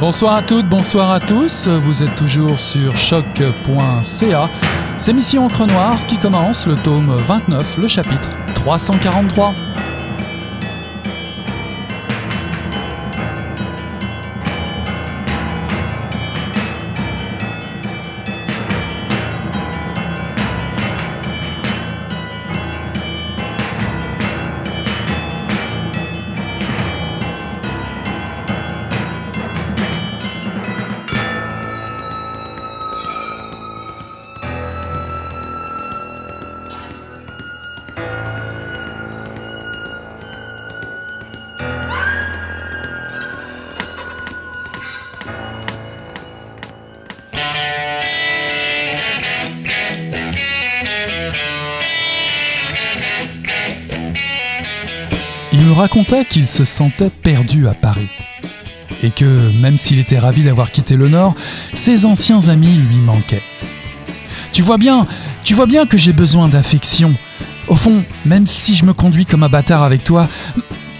Bonsoir à toutes, bonsoir à tous. Vous êtes toujours sur choc.ca. C'est Mission Encre Noire qui commence le tome 29, le chapitre 343. Racontait qu'il se sentait perdu à Paris. Et que, même s'il était ravi d'avoir quitté le Nord, ses anciens amis lui manquaient. Tu vois bien, tu vois bien que j'ai besoin d'affection. Au fond, même si je me conduis comme un bâtard avec toi,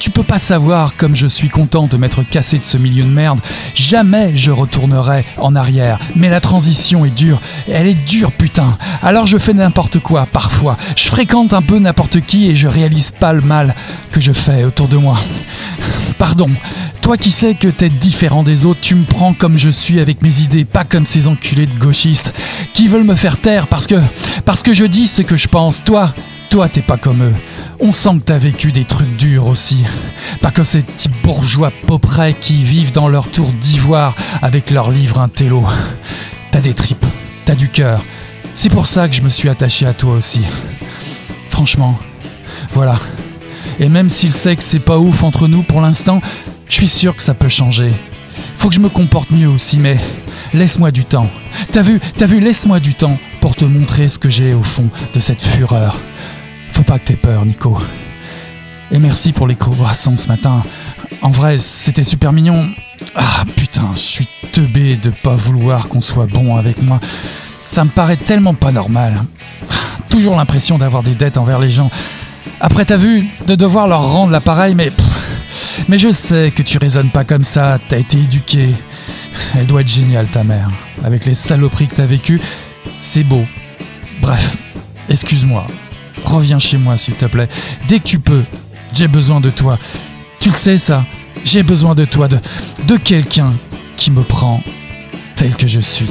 tu peux pas savoir comme je suis content de m'être cassé de ce milieu de merde. Jamais je retournerai en arrière. Mais la transition est dure. Elle est dure, putain. Alors je fais n'importe quoi, parfois. Je fréquente un peu n'importe qui et je réalise pas le mal que je fais autour de moi. Pardon. Toi qui sais que t'es différent des autres, tu me prends comme je suis avec mes idées, pas comme ces enculés de gauchistes qui veulent me faire taire parce que parce que je dis ce que je pense. Toi, toi, t'es pas comme eux. On sent que t'as vécu des trucs durs aussi. Pas que ces petits bourgeois pauprets qui vivent dans leur tour d'ivoire avec leurs livres intello. T'as des tripes, t'as du cœur. C'est pour ça que je me suis attaché à toi aussi. Franchement, voilà. Et même s'il sait que c'est pas ouf entre nous pour l'instant, je suis sûr que ça peut changer. Faut que je me comporte mieux aussi, mais laisse-moi du temps. T'as vu, t'as vu, laisse-moi du temps pour te montrer ce que j'ai au fond de cette fureur. Faut pas que t'aies peur, Nico. Et merci pour les croissants ce matin. En vrai, c'était super mignon. Ah putain, je suis teubé de pas vouloir qu'on soit bon avec moi. Ça me paraît tellement pas normal. Toujours l'impression d'avoir des dettes envers les gens. Après, t'as vu, de devoir leur rendre l'appareil, mais. mais je sais que tu raisonnes pas comme ça, t'as été éduqué. Elle doit être géniale, ta mère. Avec les saloperies que t'as vécues, c'est beau. Bref, excuse-moi. Reviens chez moi, s'il te plaît. Dès que tu peux. J'ai besoin de toi. Tu le sais, ça. J'ai besoin de toi, de, de quelqu'un qui me prend tel que je suis.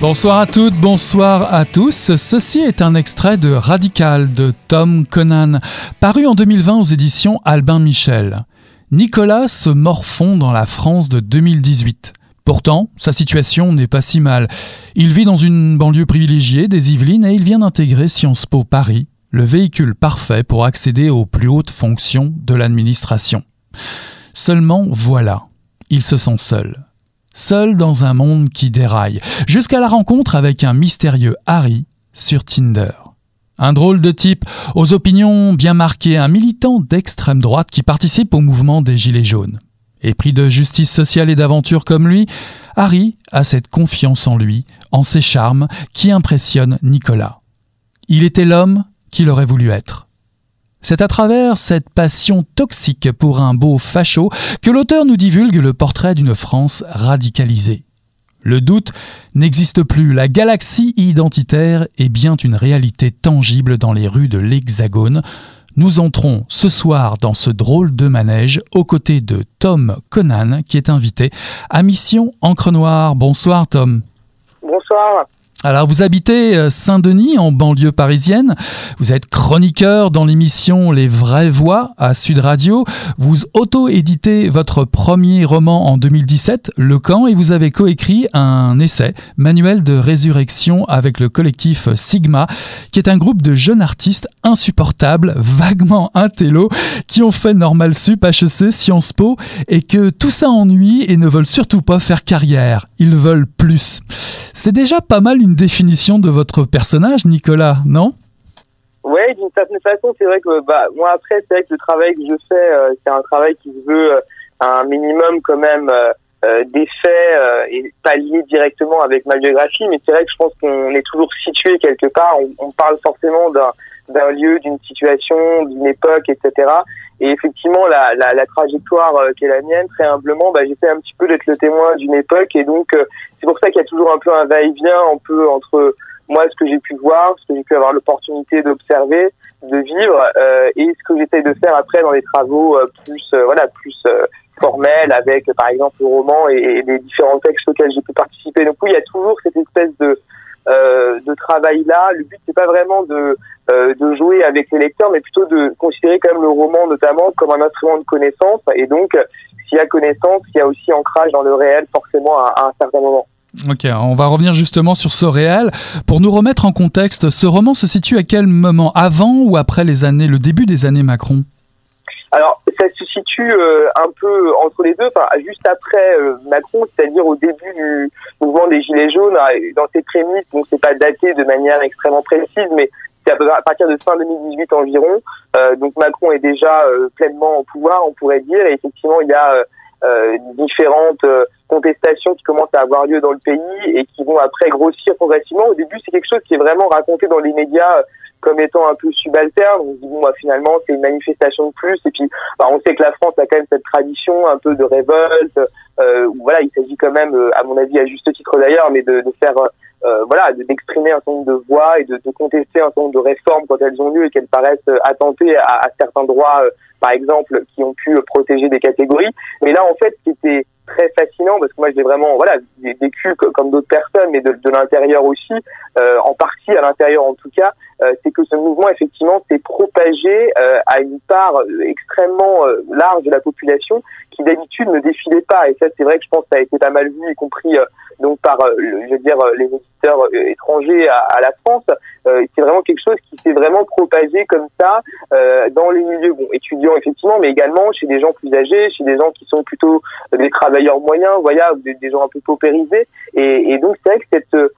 Bonsoir à toutes, bonsoir à tous. Ceci est un extrait de Radical de Tom Conan, paru en 2020 aux éditions Albin Michel. Nicolas se morfond dans la France de 2018. Pourtant, sa situation n'est pas si mal. Il vit dans une banlieue privilégiée des Yvelines et il vient d'intégrer Sciences Po Paris, le véhicule parfait pour accéder aux plus hautes fonctions de l'administration. Seulement voilà, il se sent seul. Seul dans un monde qui déraille, jusqu'à la rencontre avec un mystérieux Harry sur Tinder. Un drôle de type, aux opinions bien marquées, un militant d'extrême droite qui participe au mouvement des Gilets jaunes. Épris de justice sociale et d'aventure comme lui, Harry a cette confiance en lui, en ses charmes, qui impressionne Nicolas. Il était l'homme qu'il aurait voulu être. C'est à travers cette passion toxique pour un beau facho que l'auteur nous divulgue le portrait d'une France radicalisée. Le doute n'existe plus, la galaxie identitaire est bien une réalité tangible dans les rues de l'Hexagone. Nous entrons ce soir dans ce drôle de manège aux côtés de Tom Conan qui est invité à Mission Encre Noire. Bonsoir Tom. Bonsoir. Alors vous habitez euh, Saint-Denis en banlieue parisienne, vous êtes chroniqueur dans l'émission Les Vraies Voix à Sud Radio, vous auto-éditez votre premier roman en 2017, Le Camp, et vous avez coécrit un essai, Manuel de résurrection avec le collectif Sigma, qui est un groupe de jeunes artistes insupportables, vaguement intello, qui ont fait Normal Sup, HEC, Sciences Po, et que tout ça ennuie et ne veulent surtout pas faire carrière, ils veulent plus. C'est déjà pas mal une définition de votre personnage, Nicolas, non? Oui, d'une certaine façon, c'est vrai que bah, moi après, c'est vrai que le travail que je fais, euh, c'est un travail qui veut euh, un minimum quand même euh, des faits et pas liés directement avec ma biographie, mais c'est vrai que je pense qu'on est toujours situé quelque part. On, on parle forcément d'un lieu, d'une situation, d'une époque, etc. Et effectivement, la, la, la trajectoire euh, qui est la mienne, très humblement, bah, j'essaie un petit peu d'être le témoin d'une époque. Et donc, euh, c'est pour ça qu'il y a toujours un peu un va-et-vient, un peu entre moi, ce que j'ai pu voir, ce que j'ai pu avoir l'opportunité d'observer, de vivre, euh, et ce que j'essaie de faire après dans les travaux plus, voilà, plus formels, avec par exemple le roman et, et les différents textes auxquels j'ai pu participer. Donc oui, il y a toujours cette espèce de de travail là. Le but c'est pas vraiment de euh, de jouer avec les lecteurs, mais plutôt de considérer quand même le roman notamment comme un instrument de connaissance. Et donc, s'il y a connaissance, il y a aussi ancrage dans le réel forcément à, un certain moment. Ok, on va revenir justement sur ce réel. Pour nous remettre en contexte, ce roman se situe à quel moment? Avant ou après les années, le début des années Macron? Alors, ça se situe euh, un peu entre les deux, enfin, juste après euh, Macron, c'est-à-dire au début du mouvement des Gilets jaunes, dans ses prémices, donc c'est pas daté de manière extrêmement précise, mais à partir de fin 2018 environ. Euh, donc Macron est déjà euh, pleinement au pouvoir, on pourrait dire. Et effectivement, il y a euh, différentes contestations qui commencent à avoir lieu dans le pays et qui vont après grossir progressivement. Au début, c'est quelque chose qui est vraiment raconté dans les médias comme étant un peu subalterne. On se dit bon, bah, finalement, c'est une manifestation de plus. Et puis, bah, on sait que la France a quand même cette tradition un peu de révolte. Euh, où, voilà, il s'agit quand même, à mon avis, à juste titre d'ailleurs, mais de, de faire euh, voilà, d'exprimer un certain nombre de voix et de, de, contester un certain nombre de réformes quand elles ont lieu et qu'elles paraissent euh, attenter à, à certains droits, euh, par exemple, qui ont pu protéger des catégories. Mais là, en fait, ce qui était très fascinant, parce que moi, j'ai vraiment, voilà, vécu comme d'autres personnes, mais de, de l'intérieur aussi, euh, en partie à l'intérieur en tout cas, c'est que ce mouvement, effectivement, s'est propagé à une part extrêmement large de la population qui d'habitude ne défilait pas. Et ça, c'est vrai que je pense que ça a été pas mal vu, y compris donc par, je veux dire, les euh, étrangers à, à la France. Euh, c'est vraiment quelque chose qui s'est vraiment propagé comme ça euh, dans les milieux bon, étudiants effectivement, mais également chez des gens plus âgés, chez des gens qui sont plutôt des travailleurs moyens, voilà, des, des gens un peu paupérisés. Et, et donc c'est vrai que cette euh,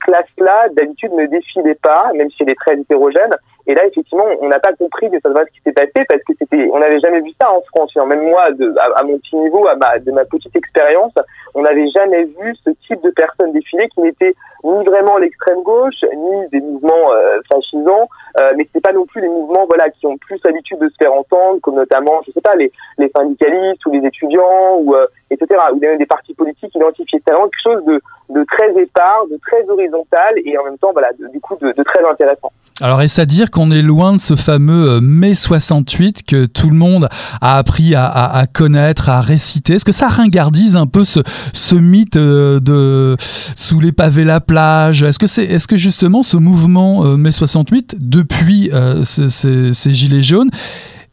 classe-là, d'habitude, ne défilait pas, même si elle est très hétérogène. Et là, effectivement, on n'a pas compris de ce qui s'est passé parce que c'était, on n'avait jamais vu ça en France. Même moi, de, à, mon petit niveau, à ma, de ma petite expérience, on n'avait jamais vu ce type de personnes défiler qui n'étaient ni vraiment l'extrême gauche, ni des mouvements euh, fascisants, euh, mais c'est pas non plus les mouvements, voilà, qui ont plus l'habitude de se faire entendre, comme notamment, je sais pas, les, les syndicalistes ou les étudiants ou euh, etc. Ou même des partis politiques identifiés. C'est vraiment quelque chose de, de très épars, de très horizontal et en même temps, voilà, du coup, de, de très intéressant. Alors est-ce à dire qu'on est loin de ce fameux euh, mai 68 que tout le monde a appris à, connaître, à réciter? Est-ce que ça ringardise un peu ce, mythe euh, de sous les pavés la plage? Est-ce que c'est est-ce que justement ce mouvement euh, mai 68 depuis ces, gilets jaunes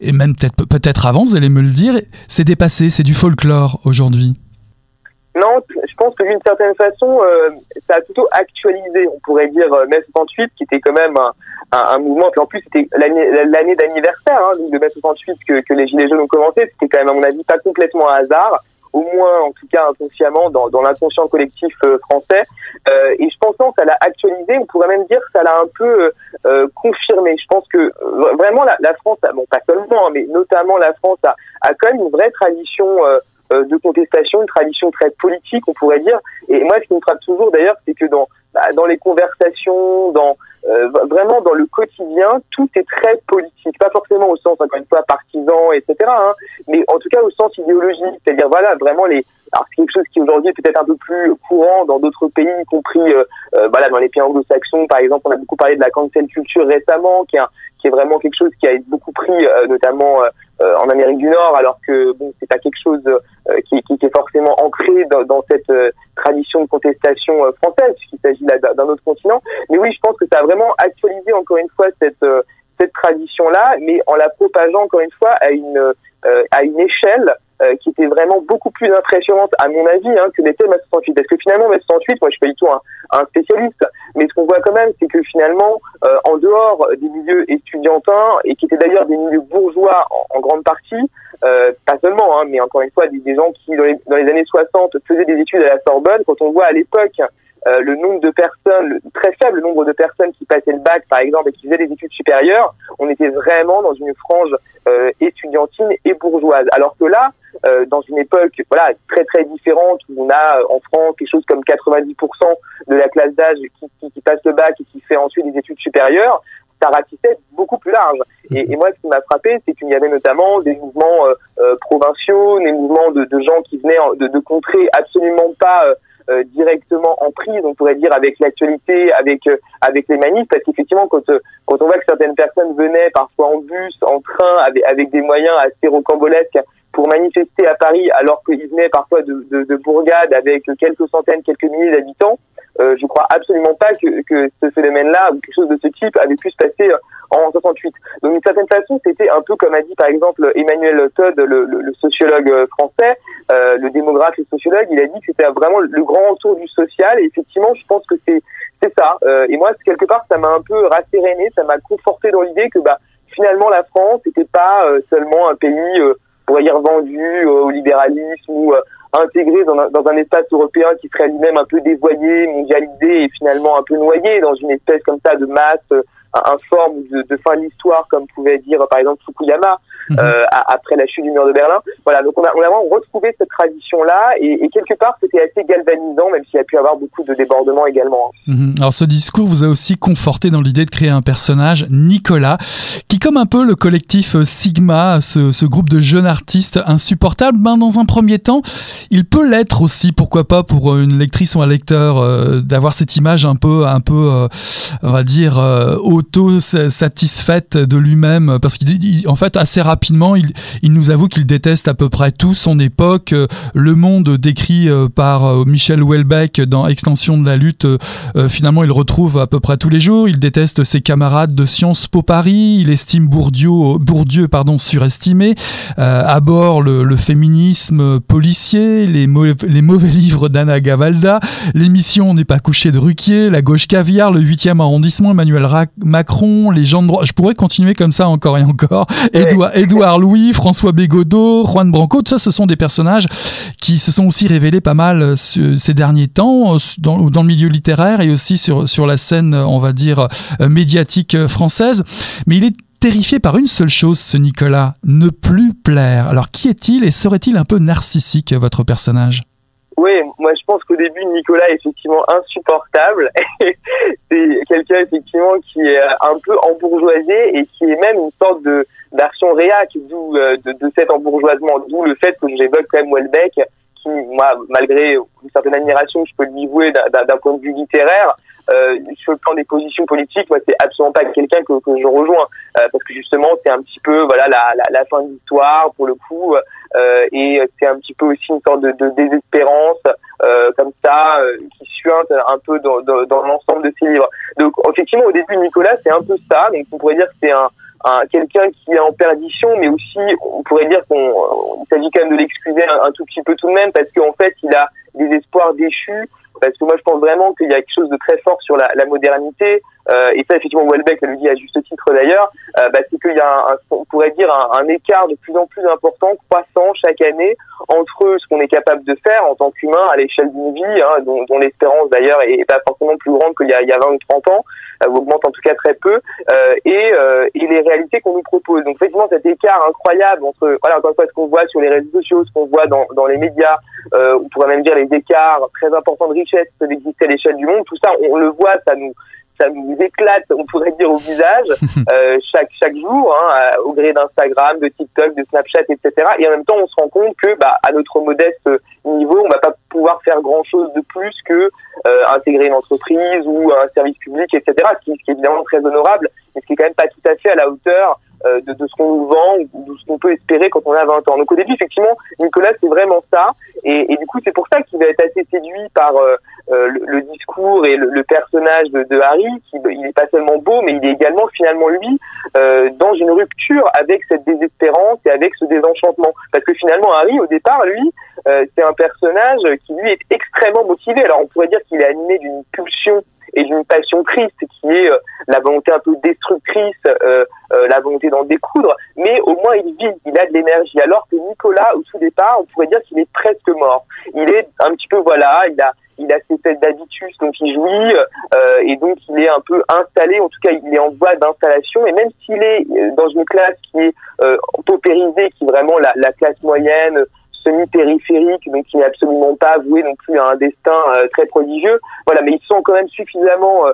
et même peut-être peut-être avant, vous allez me le dire, c'est dépassé, c'est du folklore aujourd'hui? Non, je pense que d'une certaine façon, ça a plutôt actualisé, on pourrait dire, mai 68, qui était quand même un, un mouvement, puis en plus c'était l'année d'anniversaire hein, de mai 68 que, que les Gilets jaunes ont commencé, c'était quand même à mon avis pas complètement un hasard, au moins en tout cas inconsciemment dans, dans l'inconscient collectif euh, français, euh, et je pense que ça l'a actualisé, on pourrait même dire que ça l'a un peu euh, confirmé. Je pense que vraiment la, la France, bon pas seulement, hein, mais notamment la France a, a quand même une vraie tradition euh, de contestation, une tradition très politique, on pourrait dire. Et moi, ce qui me frappe toujours, d'ailleurs, c'est que dans bah, dans les conversations, dans euh, vraiment dans le quotidien, tout est très politique, pas forcément au sens encore une fois partisan, etc. Hein, mais en tout cas au sens idéologique, c'est-à-dire voilà vraiment les. Alors quelque chose qui aujourd'hui est peut-être un peu plus courant dans d'autres pays, y compris euh, voilà dans les pays anglo-saxons par exemple. On a beaucoup parlé de la cancel culture récemment, qui est qui est vraiment quelque chose qui a beaucoup pris notamment euh, en Amérique du Nord, alors que bon, c'est pas quelque chose euh, qui, qui, qui, est forcément ancré dans, dans cette euh, tradition de contestation française, puisqu'il s'agit là d'un autre continent. Mais oui, je pense que ça a vraiment actualisé encore une fois cette cette tradition-là, mais en la propageant encore une fois à une à une échelle euh, qui était vraiment beaucoup plus impressionnante à mon avis hein, que l'était ma 68. Parce que finalement ma 68, moi je suis pas du tout un, spécialiste, mais ce qu'on voit quand même, c'est que finalement, euh, en dehors des milieux étudiantins et qui étaient d'ailleurs des milieux bourgeois en grande partie, euh, pas seulement, hein, mais encore une fois des, gens qui dans les, années 60 faisaient des études à la Sorbonne, quand on voit à l'époque euh, le nombre de personnes, le très faible nombre de personnes qui passaient le bac, par exemple, et qui faisaient des études supérieures, on était vraiment dans une frange euh, étudiantine et bourgeoise. Alors que là, dans une époque voilà très très différente où on a en France quelque chose comme 90% de la classe d'âge qui, qui, qui, passe le bac et qui fait ensuite des études supérieures, ça ratissait beaucoup plus large. Et, et moi, ce qui m'a frappé, c'est qu'il y avait notamment des mouvements provinciaux, des mouvements de, de, gens qui venaient de, de contrées absolument pas euh, directement en prise, on pourrait dire, avec l'actualité, avec euh, avec les manifs, parce qu'effectivement, quand euh, quand on voit que certaines personnes venaient parfois en bus, en train, avec, avec des moyens assez rocambolesques pour manifester à Paris, alors qu'ils venaient parfois de, de, de bourgades avec quelques centaines, quelques milliers d'habitants, euh, je crois absolument pas que, que ce phénomène-là ou quelque chose de ce type avait pu se passer en 68. Donc d'une certaine façon, c'était un peu comme a dit par exemple Emmanuel Todd, le, le, sociologue français, euh, le démographe et sociologue, il a dit que c'était vraiment le grand retour du social. Et effectivement, je pense que c'est c'est ça. Euh, et moi, quelque part, ça m'a un peu rasséréné, ça m'a conforté dans l'idée que bah finalement la France n'était pas euh, seulement un pays, euh, on pourrait dire vendu au libéralisme ou intégré dans un, dans espace européen qui serait lui-même un peu dévoyé, mondialisé et finalement un peu noyé dans une espèce comme ça de masse informe de, de fin de l'histoire, comme pouvait dire par exemple Fukuyama mhm. euh, après la chute du mur de Berlin. Voilà, donc on a, on a vraiment retrouvé cette tradition-là et, et, quelque part c'était assez galvanisant, même s'il y a pu avoir beaucoup de débordements également. Mhm. Alors ce discours vous a aussi conforté dans l'idée de créer un personnage, Nicolas, qui comme un peu le collectif euh, Sigma, ce, ce groupe de jeunes artistes insupportables, ben dans un premier temps, il peut l'être aussi, pourquoi pas pour une lectrice ou un lecteur, euh, d'avoir cette image un peu, un peu, euh, on va dire, euh, auto-satisfaite de lui-même, parce qu'en fait, assez rapidement, il, il nous avoue qu'il déteste à peu près tout son époque. Le monde décrit par Michel Houellebecq dans Extension de la lutte, finalement, il retrouve à peu près tous les jours. Il déteste ses camarades de Sciences Po Paris, il estime Bourdieu, Bourdieu pardon, surestimé, aborde le, le féminisme policier, les, les mauvais livres d'Anna Gavalda, l'émission n'est pas couché de Ruquier, la gauche caviar, le 8e arrondissement, Emmanuel Macron, les gens de droit. Je pourrais continuer comme ça encore et encore. Édouard, Édouard Louis, François Bégodeau, Juan Branco, tout ça, ce sont des personnages qui se sont aussi révélés pas mal euh, ces derniers temps euh, dans, le milieu littéraire et aussi sur, sur la scène, on va dire, euh, médiatique française. Mais il est terrifié par une seule chose, ce Nicolas, ne plus plaire. Alors qui est-il et serait-il un peu narcissique, votre personnage? Oui, moi je pense qu'au début Nicolas est effectivement insupportable. c'est quelqu'un effectivement qui est un peu embourgeoisé et qui est même une sorte de version réac d'où euh, de, de, cet embourgeoisement, d'où le fait que j'évoque quand même Welbeck, qui moi malgré une certaine admiration que je peux lui vouer d'un point de vue littéraire, euh, sur le plan des positions politiques, moi, c'est absolument pas quelqu'un que, que, je rejoins, euh, parce que justement, c'est un petit peu, voilà, la, la, la fin de l'histoire pour le coup, euh, et c'est un petit peu aussi une sorte de, de désespérance, euh, comme ça, euh, qui suinte un peu dans, dans, dans l'ensemble de ses livres. Donc, effectivement, au début, Nicolas, c'est un peu ça. Donc, on pourrait dire que c'est un, un quelqu'un qui est en perdition, mais aussi, on pourrait dire qu'on, s'agit quand même de l'excuser un, un, tout petit peu tout de même, parce qu'en fait, il a des espoirs déchus parce que moi je pense vraiment qu'il y a quelque chose de très fort sur la, la modernité euh, et ça effectivement Welbeck le dit à juste titre d'ailleurs euh, bah, c'est qu'il y a un, on pourrait dire un, un, écart de plus en plus important croissant chaque année entre ce qu'on est capable de faire en tant qu'humain à l'échelle d'une vie hein, dont, dont l'espérance d'ailleurs est pas forcément plus grande qu'il y a, il y a 20 ou 30 ans euh, augmente en tout cas très peu euh, et, euh, et les réalités qu'on nous propose donc effectivement cet écart incroyable entre voilà encore une fois ce qu'on voit sur les réseaux sociaux ce qu'on voit dans, dans les médias euh, on pourrait même dire les écarts très importants de richesse qui peuvent exister à l'échelle du monde. Tout ça, on, le voit, ça nous ça nous éclate, on pourrait dire, au visage euh, chaque chaque jour, hein, au gré d'Instagram, de TikTok, de Snapchat, etc. Et en même temps, on se rend compte que, bah, à notre modeste niveau, on va pas pouvoir faire grand chose de plus que euh, intégrer une entreprise ou un service public, etc. Ce qui, ce qui est évidemment très honorable, mais ce qui est quand même pas tout à fait à la hauteur euh, de, de, ce qu'on nous vend ou de ce qu'on peut espérer quand on a 20 ans. Donc au début, effectivement, Nicolas, c'est vraiment ça. Et, et du coup, c'est pour ça qu'il va être assez séduit par euh, euh le, le, discours et le, le personnage de, de, Harry, qui il n'est pas seulement beau, mais il est également finalement lui euh, dans une rupture avec cette désespérance et avec ce désenchantement. Parce que finalement, Harry, au départ, lui, euh, c'est un personnage qui lui est extrêmement motivé. Alors on pourrait dire qu'il est animé d'une pulsion et d'une passion triste qui est euh, la volonté un peu destructrice, euh, euh, la volonté d'en découdre, mais au moins il vit, il a de l'énergie. Alors que Nicolas, au tout départ, on pourrait dire qu'il est presque mort. Il est un petit peu, voilà, il a il a ses fêtes d'habitus, donc il jouit, et donc il est un peu installé, en tout cas il est en voie d'installation, et même s'il est dans une classe qui est euh, paupérisée, qui est vraiment la classe moyenne, semi-périphérique, donc qui n'est absolument pas voué non plus à un destin très prodigieux. Voilà, mais ils sont quand même suffisamment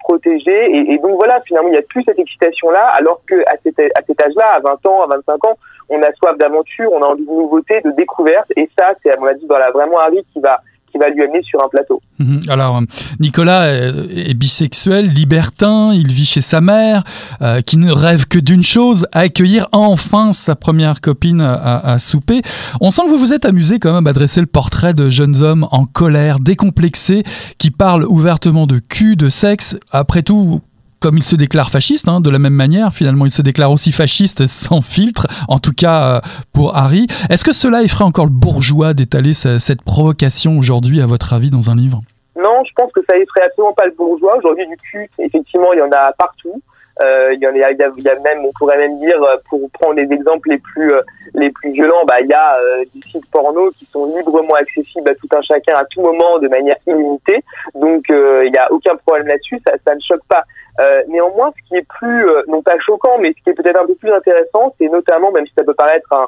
protégés. Et, et, donc voilà, finalement, il n'y a plus cette excitation-là, alors que à cet, à cet âge-là, à 20 ans, à 25 ans, on a soif d'aventure, on a envie de nouveautés, de découvertes. Et ça, c'est à mon avis, voilà, vraiment Harry qui va qui va lui amener sur un plateau. Mhm. Alors, Nicolas est, bisexuel, libertin, il vit chez sa mère, euh, qui ne rêve que d'une chose, accueillir enfin sa première copine à, souper. On sent que vous vous êtes amusé quand même à dresser le portrait de jeunes hommes en colère, décomplexés, qui parlent ouvertement de cul, de sexe. Après tout, comme il se déclare fasciste, hein, de la même manière, finalement, il se déclare aussi fasciste sans filtre, en tout cas euh, pour Harry. Est-ce que cela effraie encore le bourgeois d'étaler cette provocation aujourd'hui, à votre avis, dans un livre? Non, je pense que ça effraie absolument pas le bourgeois. Aujourd'hui, du cul, effectivement, il y en a partout. Euh, il, y en a, il, y a, même, on pourrait même dire, euh, pour prendre les exemples les plus les plus violents, bah il y a des sites porno qui sont librement accessibles à tout un chacun à tout moment de manière illimitée. Donc il n'y a aucun problème là-dessus, ça ne choque pas. Euh, néanmoins, ce qui est plus, euh, non pas choquant, mais ce qui est peut-être un peu plus intéressant, c'est notamment, même si ça peut paraître un,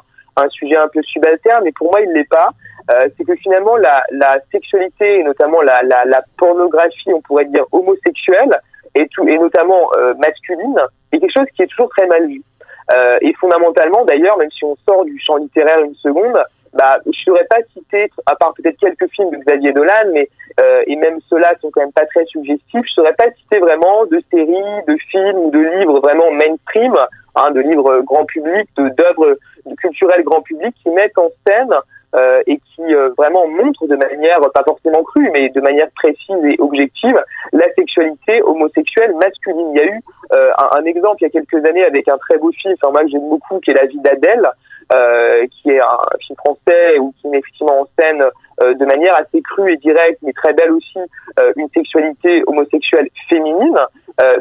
sujet un peu subalterne, mais pour moi il l'est pas, euh, c'est que finalement la, sexualité et notamment la, pornographie, on pourrait dire homosexuelle et, et notamment masculine, est quelque chose qui est toujours très mal vu. et fondamentalement d'ailleurs, même si on sort du champ littéraire une seconde, bah, je saurais pas citer, à part peut-être quelques films de Xavier Dolan, mais euh, et même ceux-là sont quand même pas très suggestifs. Je saurais pas citer vraiment de séries, de films ou de livres vraiment mainstream, hein, de livres grand public, d'œuvres culturelles grand public qui mettent en scène euh, et qui euh, vraiment montrent de manière pas forcément crue, mais de manière précise et objective la sexualité homosexuelle masculine. Il y a eu euh, un, un, exemple il y a quelques années avec un très beau film, enfin moi que j'aime beaucoup, qui est La vie d'Adèle, euh, qui est un film français ou qui met effectivement en scène euh, de manière assez crue et directe, mais très belle aussi, euh, une sexualité homosexuelle féminine.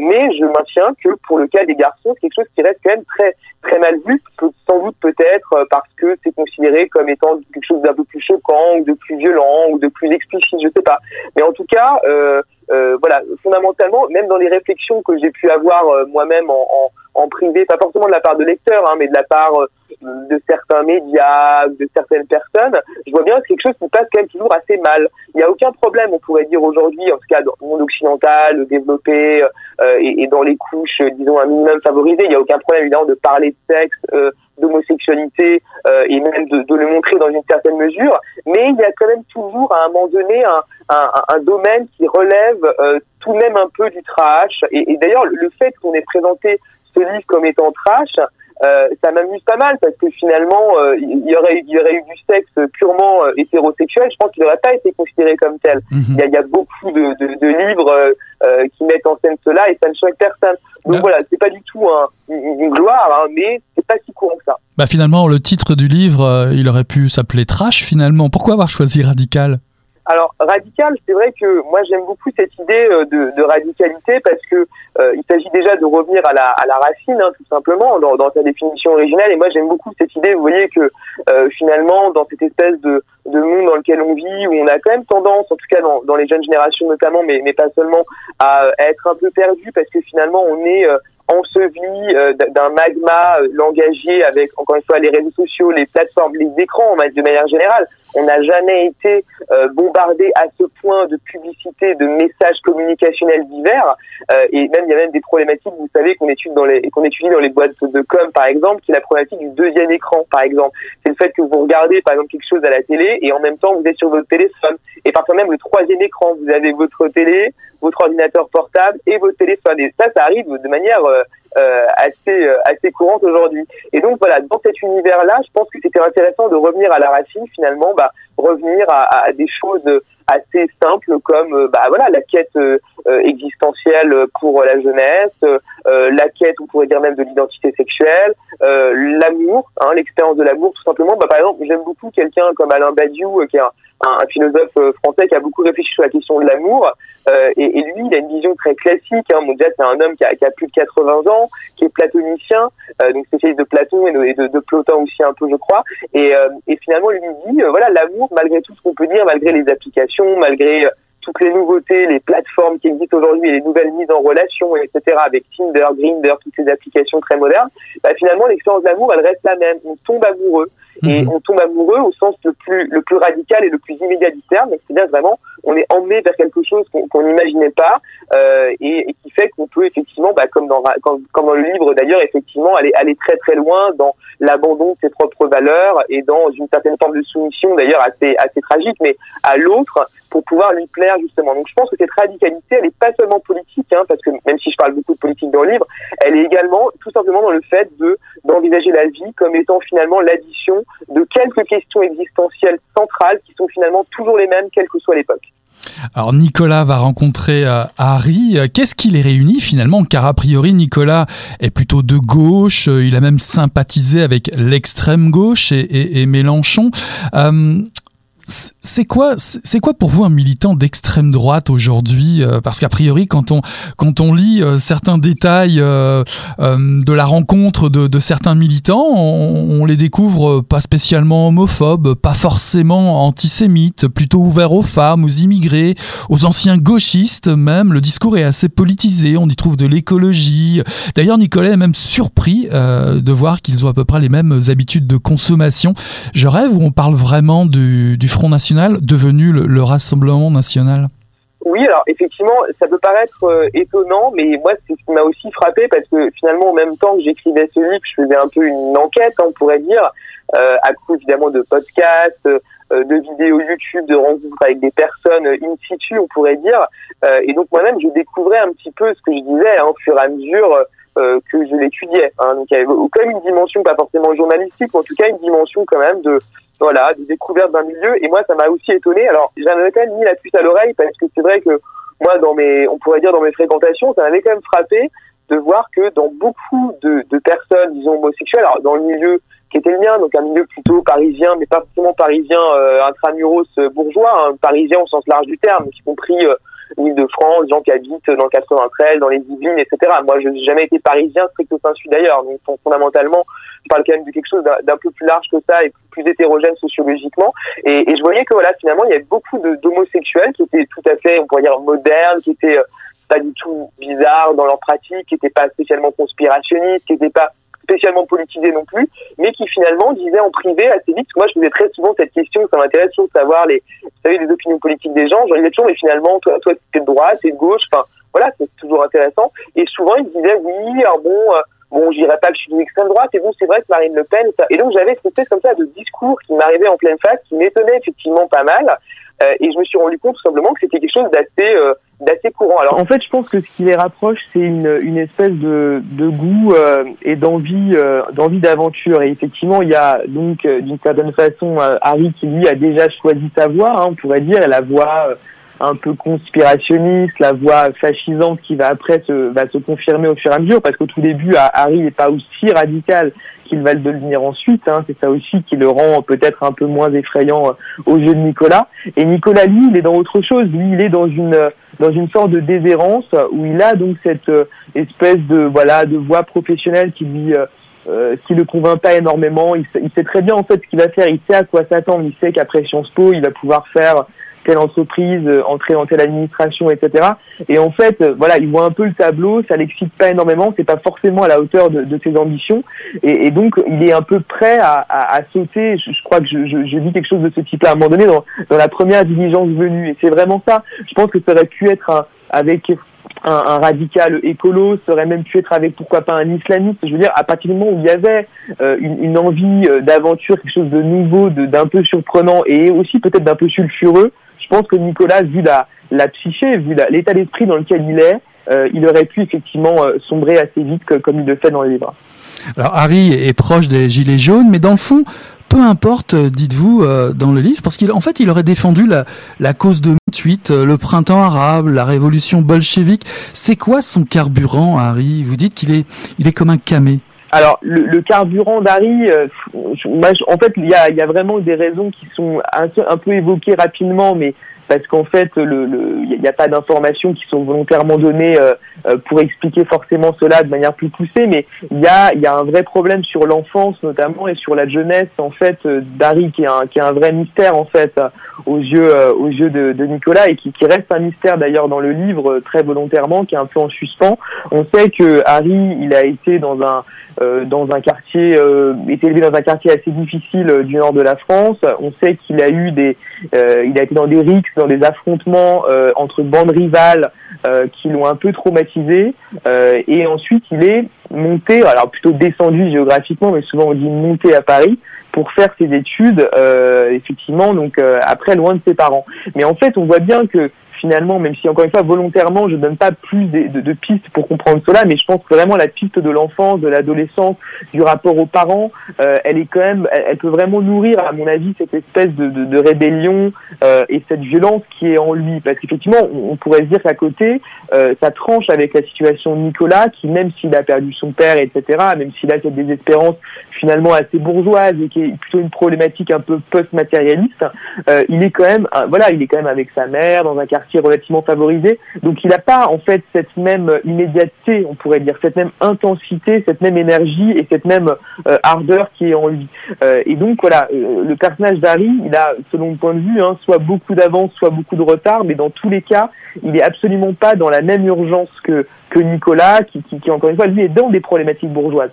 Mais je maintiens que pour le cas des garçons, c'est quelque chose qui reste quand même très très mal vu, sans doute peut-être parce que c'est considéré comme étant quelque chose d'un peu plus choquant ou de plus violent ou de plus explicite, je sais pas. Mais en tout cas, euh, euh, voilà, fondamentalement, même dans les réflexions que j'ai pu avoir moi-même en, en, en, privé, pas forcément de la part de lecteurs, hein, mais de la part de certains médias, de certaines personnes, je vois bien que c'est quelque chose qui passe quand même toujours assez mal. Il n'y a aucun problème, on pourrait dire aujourd'hui, en tout cas dans le monde occidental, développé euh, et, et, dans les couches, disons, un minimum favorisées, il n'y a aucun problème évidemment de parler de sexe, euh, d'homosexualité euh, et même de, de, le montrer dans une certaine mesure, mais il y a quand même toujours à un moment donné un, un, un domaine qui relève euh, tout de même un peu du trash. Et, et d'ailleurs, le fait qu'on ait présenté ce livre comme étant trash, euh, ça m'amuse pas mal parce que finalement, euh, il y aurait, y aurait eu du sexe purement euh, hétérosexuel. Je pense qu'il n'aurait pas été considéré comme tel. Mhm. Il y, a, beaucoup de, de, livres qui mettent en scène cela et ça ne choque personne. Donc voilà, c'est pas du tout une, gloire, hein, mais c'est pas si courant que ça. Bah finalement, le titre du livre, il aurait pu s'appeler Trash finalement. Pourquoi avoir choisi Radical? Alors radical, c'est vrai que moi j'aime beaucoup cette idée euh, de, de radicalité parce que euh, il s'agit déjà de revenir à la, à la racine, hein, tout simplement, dans, dans, sa définition originale. Et moi j'aime beaucoup cette idée, vous voyez que euh, finalement dans cette espèce de, de monde dans lequel on vit, où on a quand même tendance, en tout cas dans, dans les jeunes générations notamment, mais, mais pas seulement, à, être un peu perdu parce que finalement on est enseveli euh, d'un magma langagier avec encore une fois les réseaux sociaux, les plateformes, les écrans de manière générale. On n'a jamais été euh, bombardé à ce point de publicité, de messages communicationnels divers. Euh, et même il y a même des problématiques, vous savez, qu'on étudie dans les qu'on étudie dans les boîtes de com, par exemple, qui est la problématique du deuxième écran, par exemple. C'est le fait que vous regardez, par exemple, quelque chose à la télé et en même temps vous êtes sur votre téléphone. Et parfois même le troisième écran, vous avez votre télé, votre ordinateur portable et votre téléphone. Et ça, ça arrive de manière euh, assez euh, assez courante aujourd'hui. Et donc voilà, dans cet univers-là, je pense que c'était intéressant de revenir à la racine finalement, bah, revenir à, à des choses assez simples comme euh, bah voilà la quête existentielle pour la jeunesse, la quête on pourrait dire même de l'identité sexuelle, l'amour, hein, l'expérience de l'amour tout simplement. Bah, par exemple, j'aime beaucoup quelqu'un comme Alain Badiou qui est un, un, philosophe français qui a beaucoup réfléchi sur la question de l'amour. Euh, et, et, lui, il a une vision très classique. Hein. Bon, déjà, c'est un homme qui a, qui a, plus de 80 ans, qui est platonicien, euh, donc spécialiste de Platon et de, de, de, Plotin aussi un peu, je crois. Et, euh, et finalement, lui dit, euh, voilà, l'amour, malgré tout ce qu'on peut dire, malgré les applications, malgré toutes les nouveautés, les plateformes qui existent aujourd'hui et les nouvelles mises en relation, etc., avec Tinder, Grindr, toutes ces applications très modernes, bah, finalement, l'expérience d'amour, elle reste la même. On tombe amoureux. Et mhm. on tombe amoureux au sens le plus le plus radical et le plus immédiat du terme. C'est-à-dire vraiment, on est emmené vers quelque chose qu'on n'imaginait pas euh, et, et, qui fait qu'on peut effectivement, bah, comme dans comme, comme dans le livre d'ailleurs, effectivement aller aller très très loin dans l'abandon de ses propres valeurs et dans une certaine forme de soumission d'ailleurs assez assez tragique, mais à l'autre pour pouvoir lui plaire justement. Donc je pense que cette radicalité, elle est pas seulement politique, hein, parce que même si je parle beaucoup de politique dans le livre, elle est également tout simplement dans le fait de d'envisager la vie comme étant finalement l'addition de quelques questions existentielles centrales qui sont finalement toujours les mêmes, quelle que soit l'époque. Alors Nicolas va rencontrer euh, Harry. Qu'est-ce qui les réunit finalement? Car a priori Nicolas est plutôt de gauche, il a même sympathisé avec l'extrême gauche et, Mélenchon. Euh, c'est quoi, c'est quoi pour vous un militant d'extrême droite aujourd'hui euh, Parce qu'a priori, quand on quand on lit euh, certains détails euh, de la rencontre de, certains militants, on, les découvre pas spécialement homophobes, pas forcément antisémites, plutôt ouverts aux femmes, aux immigrés, aux anciens gauchistes même. Le discours est assez politisé. On y trouve de l'écologie. D'ailleurs, Nicolas est même surpris de voir qu'ils ont à peu près les mêmes habitudes de consommation. Je rêve où on parle vraiment du, du Front National devenu le, Rassemblement National? Oui, alors effectivement, ça peut paraître euh, étonnant, mais moi, c'est ce qui m'a aussi frappé parce que finalement, en même temps que j'écrivais ce livre, je faisais un peu une enquête, on pourrait dire, euh, à coup évidemment de podcasts, euh, de vidéos YouTube, de rencontres avec des personnes in situ, on pourrait dire. et donc moi-même, je découvrais un petit peu ce que je disais hein, au fur et à mesure que je l'étudiais. Hein. Donc il y avait quand même une dimension, pas forcément journalistique, mais en tout cas une dimension quand même de voilà, des découvertes d'un milieu. Et moi, ça m'a aussi étonné. Alors, j'en avais quand même mis la puce à l'oreille parce que c'est vrai que moi, dans mes, on pourrait dire dans mes fréquentations, ça m'avait quand même frappé de voir que dans beaucoup de, de personnes, disons homosexuelles, alors dans le milieu qui était le mien, donc un milieu plutôt parisien, mais pas forcément parisien euh, intramuros euh, bourgeois, hein, parisien au sens large du terme, y compris euh, l'île de France, gens qui habitent dans le 93, dans les Yvelines, etc. Moi, je n'ai jamais été parisien stricto sensu d'ailleurs, donc fondamentalement, je parle quand même de quelque chose d'un peu plus large que ça et plus hétérogène sociologiquement. Et, et je voyais que voilà, finalement, il y avait beaucoup d'homosexuels qui étaient tout à fait, on pourrait dire, modernes, qui étaient euh, pas du tout bizarres dans leur pratique, qui n'étaient pas spécialement conspirationnistes, qui n'étaient pas spécialement politisés non plus, mais qui finalement disaient en privé assez vite. Moi, je faisais très souvent cette question, ça m'intéresse toujours de savoir les, vous savez, les opinions politiques des gens. J'en disais toujours, mais finalement, toi, toi, t'es de droite, t'es de gauche. Enfin, voilà, c'est toujours intéressant. Et souvent, ils disaient, oui, alors bon, euh, bon, je dirais pas je suis d'extrême droite, et bon, c'est vrai que Marine Le Pen, ça... et donc j'avais cette espèce comme ça de discours qui m'arrivait en pleine face, qui m'étonnait effectivement pas mal, et je me suis rendu compte tout simplement que c'était quelque chose d'assez euh, d'assez courant. Alors en fait, je pense que ce qui les rapproche, c'est une, une espèce de, de goût euh, et d'envie d'envie d'aventure. Et effectivement, il y a donc d'une certaine façon Harry qui lui a déjà choisi sa voie, hein, on pourrait dire, la voie un peu conspirationniste, la voix fascisante qui va après se, va se confirmer au fur et à mesure, parce qu'au tout début, Harry n'est pas aussi radical qu'il va le devenir ensuite. Hein. C'est ça aussi qui le rend peut-être un peu moins effrayant euh, aux yeux de Nicolas. Et Nicolas, lui, il est dans autre chose. Lui, il est dans une dans une sorte de déshérence où il a donc cette euh, espèce de voilà de voix professionnelle qui lui euh, qui le convainc pas énormément. Il il sait, très bien en fait ce qu'il va faire. Il sait à quoi s'attendre. Il sait qu'après Sciences Po, il va pouvoir faire telle entreprise, euh, entrer dans telle administration, etc. Et en fait, euh, voilà, il voit un peu le tableau, ça l'excite pas énormément, c'est pas forcément à la hauteur de, de ses ambitions, et, et, donc il est un peu prêt à, à, à sauter. Je, je, crois que je, je, je, dis quelque chose de ce type-là à un moment donné dans, dans la première diligence venue, et c'est vraiment ça. Je pense que ça aurait pu être un, avec un, un, radical écolo, ça aurait même pu être avec pourquoi pas un islamiste. Je veux dire, à partir du moment où il y avait euh, une, une, envie d'aventure, quelque chose de nouveau, d'un peu surprenant et aussi peut-être d'un peu sulfureux, je pense que Nicolas, vu la, la psyché, vu l'état d'esprit dans lequel il est, euh, il aurait pu effectivement euh, sombrer assez vite comme il le fait dans les livres. Alors Harry est proche des Gilets jaunes, mais dans le fond, peu importe, dites-vous euh, dans le livre, parce qu'en fait, il aurait défendu la, la cause de 28, le printemps arabe, la révolution bolchevique. C'est quoi son carburant, Harry? Vous dites qu'il est, il est comme un camé. Alors, le, le carburant d'Harry, euh, en fait, il y a, y a, vraiment des raisons qui sont un, peu évoquées rapidement, mais parce qu'en fait, il le, n'y a pas d'informations qui sont volontairement données euh, euh, pour expliquer forcément cela de manière plus poussée, mais il y a, y a un vrai problème sur l'enfance notamment et sur la jeunesse en fait euh, d'Harry qui est un qui est un vrai mystère en fait aux yeux aux yeux de, de Nicolas et qui, qui reste un mystère d'ailleurs dans le livre très volontairement, qui est un peu en suspens. On sait que Harry, il a été dans un dans un quartier, est élevé dans un quartier assez difficile du nord de la France. On sait qu'il a eu des, il a été dans des rixes, dans des affrontements entre bandes rivales qui l'ont un peu traumatisé. et ensuite, il est monté, alors plutôt descendu géographiquement, mais souvent on dit monté à Paris pour faire ses études, euh, effectivement, donc euh, après loin de ses parents. Mais en fait, on voit bien que finalement, même si encore une fois volontairement je donne pas plus de, pistes pour comprendre cela, mais je pense que vraiment la piste de l'enfance, de l'adolescence, du rapport aux parents, euh, elle est quand même, elle, peut vraiment nourrir, à mon avis, cette espèce de, rébellion euh, et cette violence qui est en lui. Parce qu'effectivement, on, pourrait se dire qu'à côté, euh, ça tranche avec la situation de Nicolas, qui même s'il a perdu son père, etc., même s'il a cette désespérance finalement assez bourgeoise et qui est plutôt une problématique un peu post-matérialiste, il est quand même, voilà, il est quand même avec sa mère dans un quartier relativement favorisé. Donc il n'a pas en fait cette même immédiateté, on pourrait dire, cette même intensité, cette même énergie et cette même euh, ardeur qui est en lui. Euh, et donc voilà, le personnage d'Harry, il a, selon mon point de vue, hein, soit beaucoup d'avance, soit beaucoup de retard, mais dans tous les cas, il est absolument pas dans la même urgence que que Nicolas, qui, qui encore une fois, lui est dans des problématiques bourgeoises.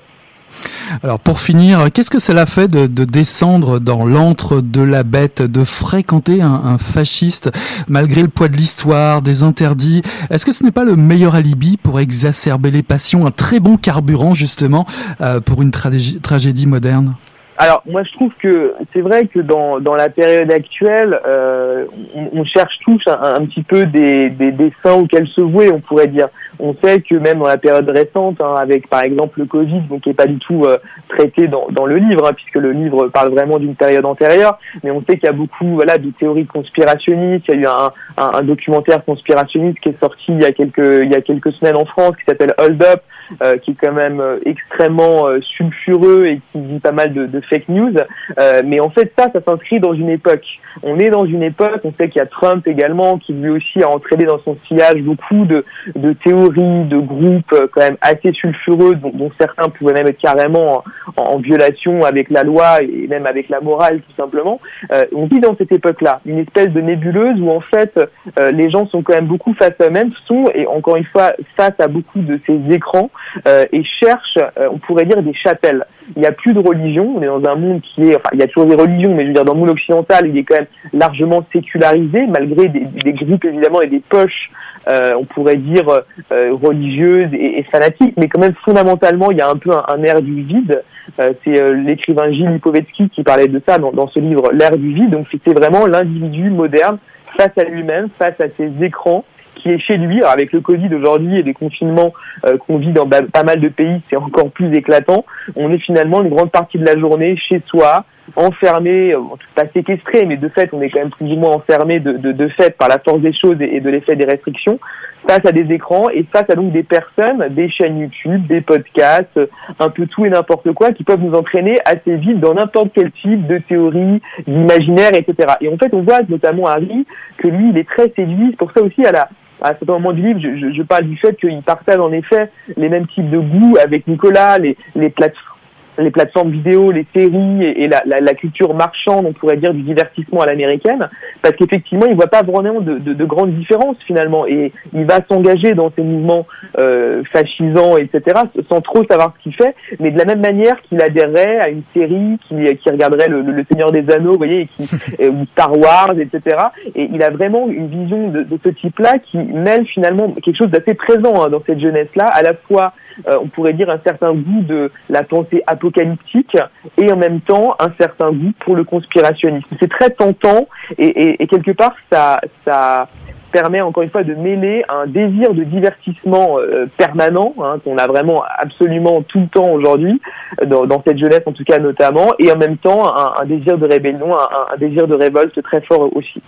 Alors pour finir, qu'est-ce que cela fait de, de descendre dans l'antre de la bête, de fréquenter un, un fasciste malgré le poids de l'histoire, des interdits? Est-ce que ce n'est pas le meilleur alibi pour exacerber les passions, un très bon carburant justement euh, pour une tragédie moderne? Alors moi je trouve que c'est vrai que dans, dans la période actuelle, euh, on, cherche tous un, petit peu des, des dessins auxquels se vouer, on pourrait dire. On sait que même dans la période récente, hein, avec par exemple le Covid, donc qui est pas du tout euh, traité dans, dans le livre, hein, puisque le livre parle vraiment d'une période antérieure, mais on sait qu'il y a beaucoup voilà de théories conspirationnistes. Il y a eu un, un, un, documentaire conspirationniste qui est sorti il y a quelques il y a quelques semaines en France qui s'appelle Hold Up, euh, qui est quand même euh, extrêmement sulfureux et qui dit pas mal de, de fake news. Euh, mais en fait, ça, ça s'inscrit dans une époque. On est dans une époque, on sait qu'il y a Trump également, qui lui aussi a entraîné dans son sillage beaucoup de, de théories, de groupes euh, quand même assez sulfureux, dont, dont certains pouvaient même être carrément en, en, violation avec la loi et même avec la morale, tout simplement. Euh, on vit dans cette époque-là, une espèce de nébuleuse où en fait, euh, les gens sont quand même beaucoup face à eux-mêmes, sont, et encore une fois, face à beaucoup de ces écrans, euh, et cherchent, on pourrait dire, des chapelles il n'y a plus de religion. On est dans un monde qui est, enfin, il y a toujours des religions, mais je veux dire, dans le monde occidental, il est quand même largement sécularisé, malgré des, des groupes évidemment et des poches, euh, on pourrait dire euh, religieuses et, fanatiques, mais quand même fondamentalement, il y a un peu un, air du vide. Euh, c'est euh, l'écrivain Gilles Lipovetsky qui parlait de ça dans, dans ce livre, l'air du vide. Donc c'était vraiment l'individu moderne face à lui-même, face à ses écrans qui est chez lui. avec le Covid aujourd'hui et les confinements euh, qu'on vit dans pas mal de pays, c'est encore plus éclatant. On est finalement une grande partie de la journée chez soi, enfermé, euh, pas séquestré, mais de fait, on est quand même plus ou moins enfermé de, de, de fait par la force des choses et, de l'effet des restrictions, face à des écrans et face à donc des personnes, des chaînes YouTube, des podcasts, un peu tout et n'importe quoi, qui peuvent nous entraîner assez vite dans n'importe quel type de théorie, d'imaginaire, etc. Et en fait, on voit notamment Harry que lui, il est très séduit. Pour ça aussi, à la à certain moment du livre, je, je, parle du fait qu'il partage en effet les mêmes types de goûts avec Nicolas, les, les plateformes les plateformes vidéo, les séries et, la, la, la, culture marchande, on pourrait dire, du divertissement à l'américaine, parce qu'effectivement, il voit pas vraiment de, de, de, grandes différences finalement, et il va s'engager dans ces mouvements euh, fascisants, etc., sans trop savoir ce qu'il fait, mais de la même manière qu'il adhérerait à une série, qui, qui regarderait le, le, Seigneur des Anneaux, vous voyez, et qui, ou Star Wars, etc., et il a vraiment une vision de, de ce type-là qui mêle finalement quelque chose d'assez présent hein, dans cette jeunesse-là, à la fois on pourrait dire un certain goût de la pensée apocalyptique et en même temps un certain goût pour le conspirationnisme. C'est très tentant et, quelque part ça, ça permet encore une fois de mêler un désir de divertissement euh, permanent hein, qu'on a vraiment absolument tout le temps aujourd'hui dans, cette jeunesse en tout cas notamment et en même temps un, désir de rébellion, un désir de révolte très fort aussi.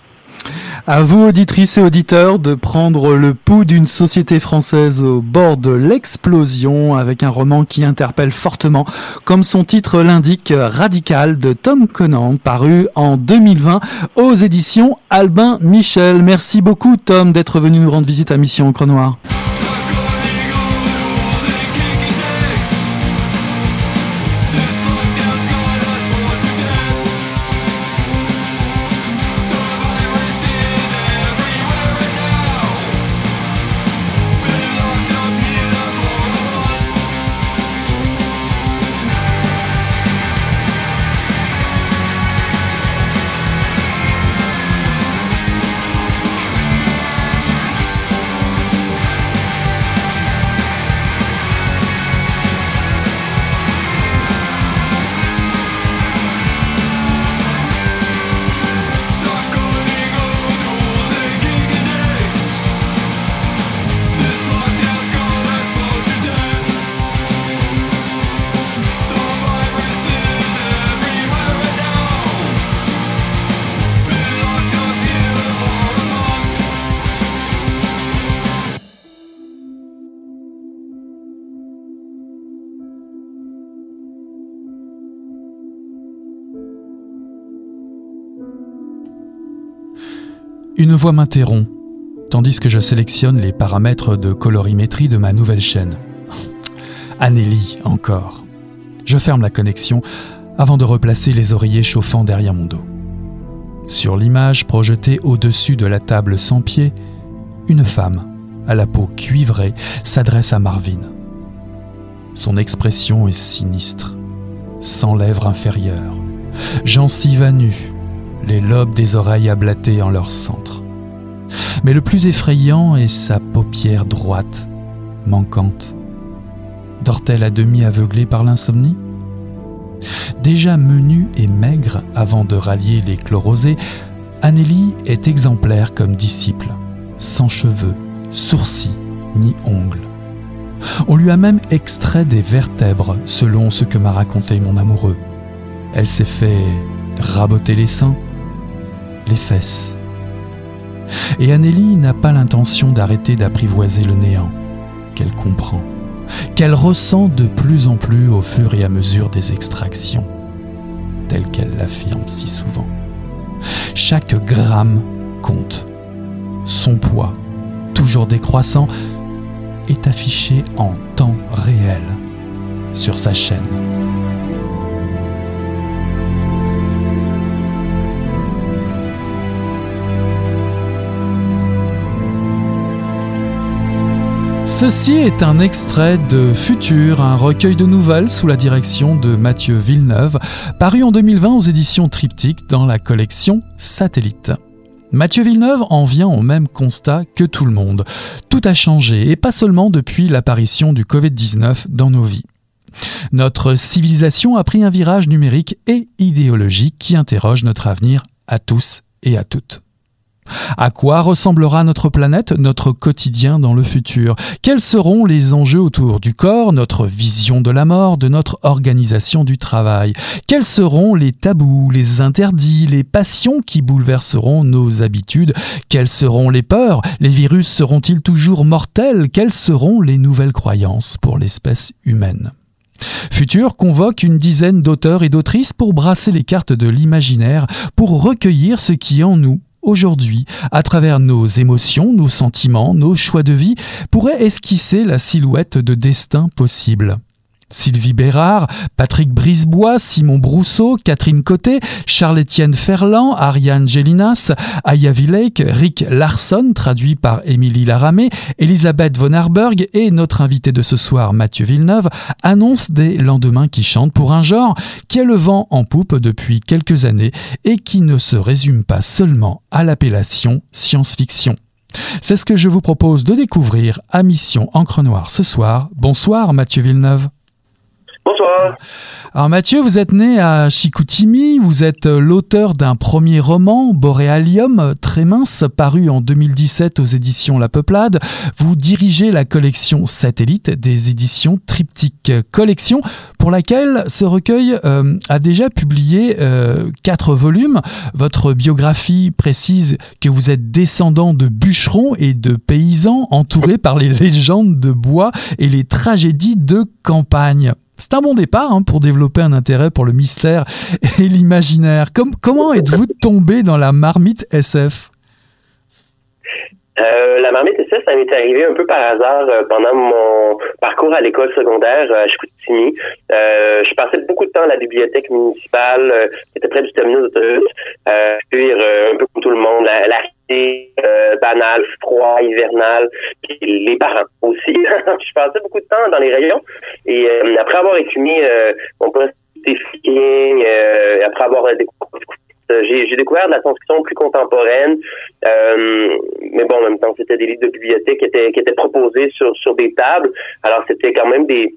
À vous, auditrices et auditeurs, de prendre le pouls d'une société française au bord de l'explosion avec un roman qui interpelle fortement, comme son titre l'indique, Radical de Tom Conan, paru en 2020 aux éditions Albin Michel. Merci beaucoup, Tom, d'être venu nous rendre visite à Mission Cronoir. Voix m'interrompt, tandis que je sélectionne les paramètres de colorimétrie de ma nouvelle chaîne. Anélie, encore. Je ferme la connexion avant de replacer les oreillers chauffants derrière mon dos. Sur l'image projetée au-dessus de la table sans pied, une femme, à la peau cuivrée, s'adresse à Marvin. Son expression est sinistre, sans lèvres inférieures, gencives à nu, les lobes des oreilles ablatées en leur centre. Mais le plus effrayant est sa paupière droite, manquante. Dort-elle à demi aveuglée par l'insomnie? Déjà menue et maigre avant de rallier les chlorosés, Anélie est exemplaire comme disciple, sans cheveux, sourcils ni ongles. On lui a même extrait des vertèbres, selon ce que m'a raconté mon amoureux. Elle s'est fait raboter les seins, les fesses. Et Anélie n'a pas l'intention d'arrêter d'apprivoiser le néant, qu'elle comprend qu'elle ressent de plus en plus au fur et à mesure des extractions, telle qu'elle l'affirme si souvent. Chaque gramme compte. Son poids, toujours décroissant, est affiché en temps réel sur sa chaîne. Ceci est un extrait de Futur, un recueil de nouvelles sous la direction de Mathieu Villeneuve, paru en 2020 aux éditions Triptyque dans la collection Satellite. Mathieu Villeneuve en vient au même constat que tout le monde. Tout a changé, et pas seulement depuis l'apparition du Covid-19 dans nos vies. Notre civilisation a pris un virage numérique et idéologique qui interroge notre avenir à tous et à toutes. À quoi ressemblera notre planète, notre quotidien dans le futur? Quels seront les enjeux autour du corps, notre vision de la mort, de notre organisation du travail? Quels seront les tabous, les interdits, les passions qui bouleverseront nos habitudes? Quelles seront les peurs? Les virus seront-ils toujours mortels? Quelles seront les nouvelles croyances pour l'espèce humaine? Futur convoque une dizaine d'auteurs et d'autrices pour brasser les cartes de l'imaginaire, pour recueillir ce qui en nous aujourd'hui, à travers nos émotions, nos sentiments, nos choix de vie, pourrait esquisser la silhouette de destin possible. Sylvie Bérard, Patrick Brisebois, Simon Brousseau, Catherine Côté, Charles-Étienne Ferland, Ariane Gélinas, Aya Villake, Rick Larson, traduit par Émilie Laramé, Elisabeth von Arberg et notre invité de ce soir, Mathieu Villeneuve, annoncent des lendemains qui chantent pour un genre qui a le vent en poupe depuis quelques années et qui ne se résume pas seulement à l'appellation science-fiction. C'est ce que je vous propose de découvrir à Mission Encre Noire ce soir. Bonsoir Mathieu Villeneuve. Bonsoir. Alors Mathieu, vous êtes né à Chicoutimi, vous êtes euh, l'auteur d'un premier roman, Borealium, euh, très mince, paru en 2017 aux éditions La Peuplade. Vous dirigez la collection Satellite des éditions Triptyque Collection, pour laquelle ce recueil euh, a déjà publié quatre volumes. Votre biographie précise que vous êtes descendant de bûcherons et de paysans entourés par les légendes de bois et les tragédies de campagne. C'est un bon départ hein, pour développer un intérêt pour le mystère et l'imaginaire. comment êtes-vous tombé dans la marmite SF euh, la marmite SF, ça m'est arrivé un peu par hasard euh, pendant mon parcours à l'école secondaire à Chicoutimi. Euh, je passais beaucoup de temps à la bibliothèque municipale qui était près du terminal d'autobus, puis un peu comme tout le monde, la, la euh, banal, froid, hivernal, puis les parents aussi. je passais beaucoup de temps dans les rayons et euh, après avoir écumé euh, mon poste euh, après avoir découvert j'ai découvert de la science-fiction plus contemporaine, mais bon, en même temps, c'était des livres de bibliothèque qui étaient, qui étaient proposés sur, sur des tables. Alors, c'était quand même des,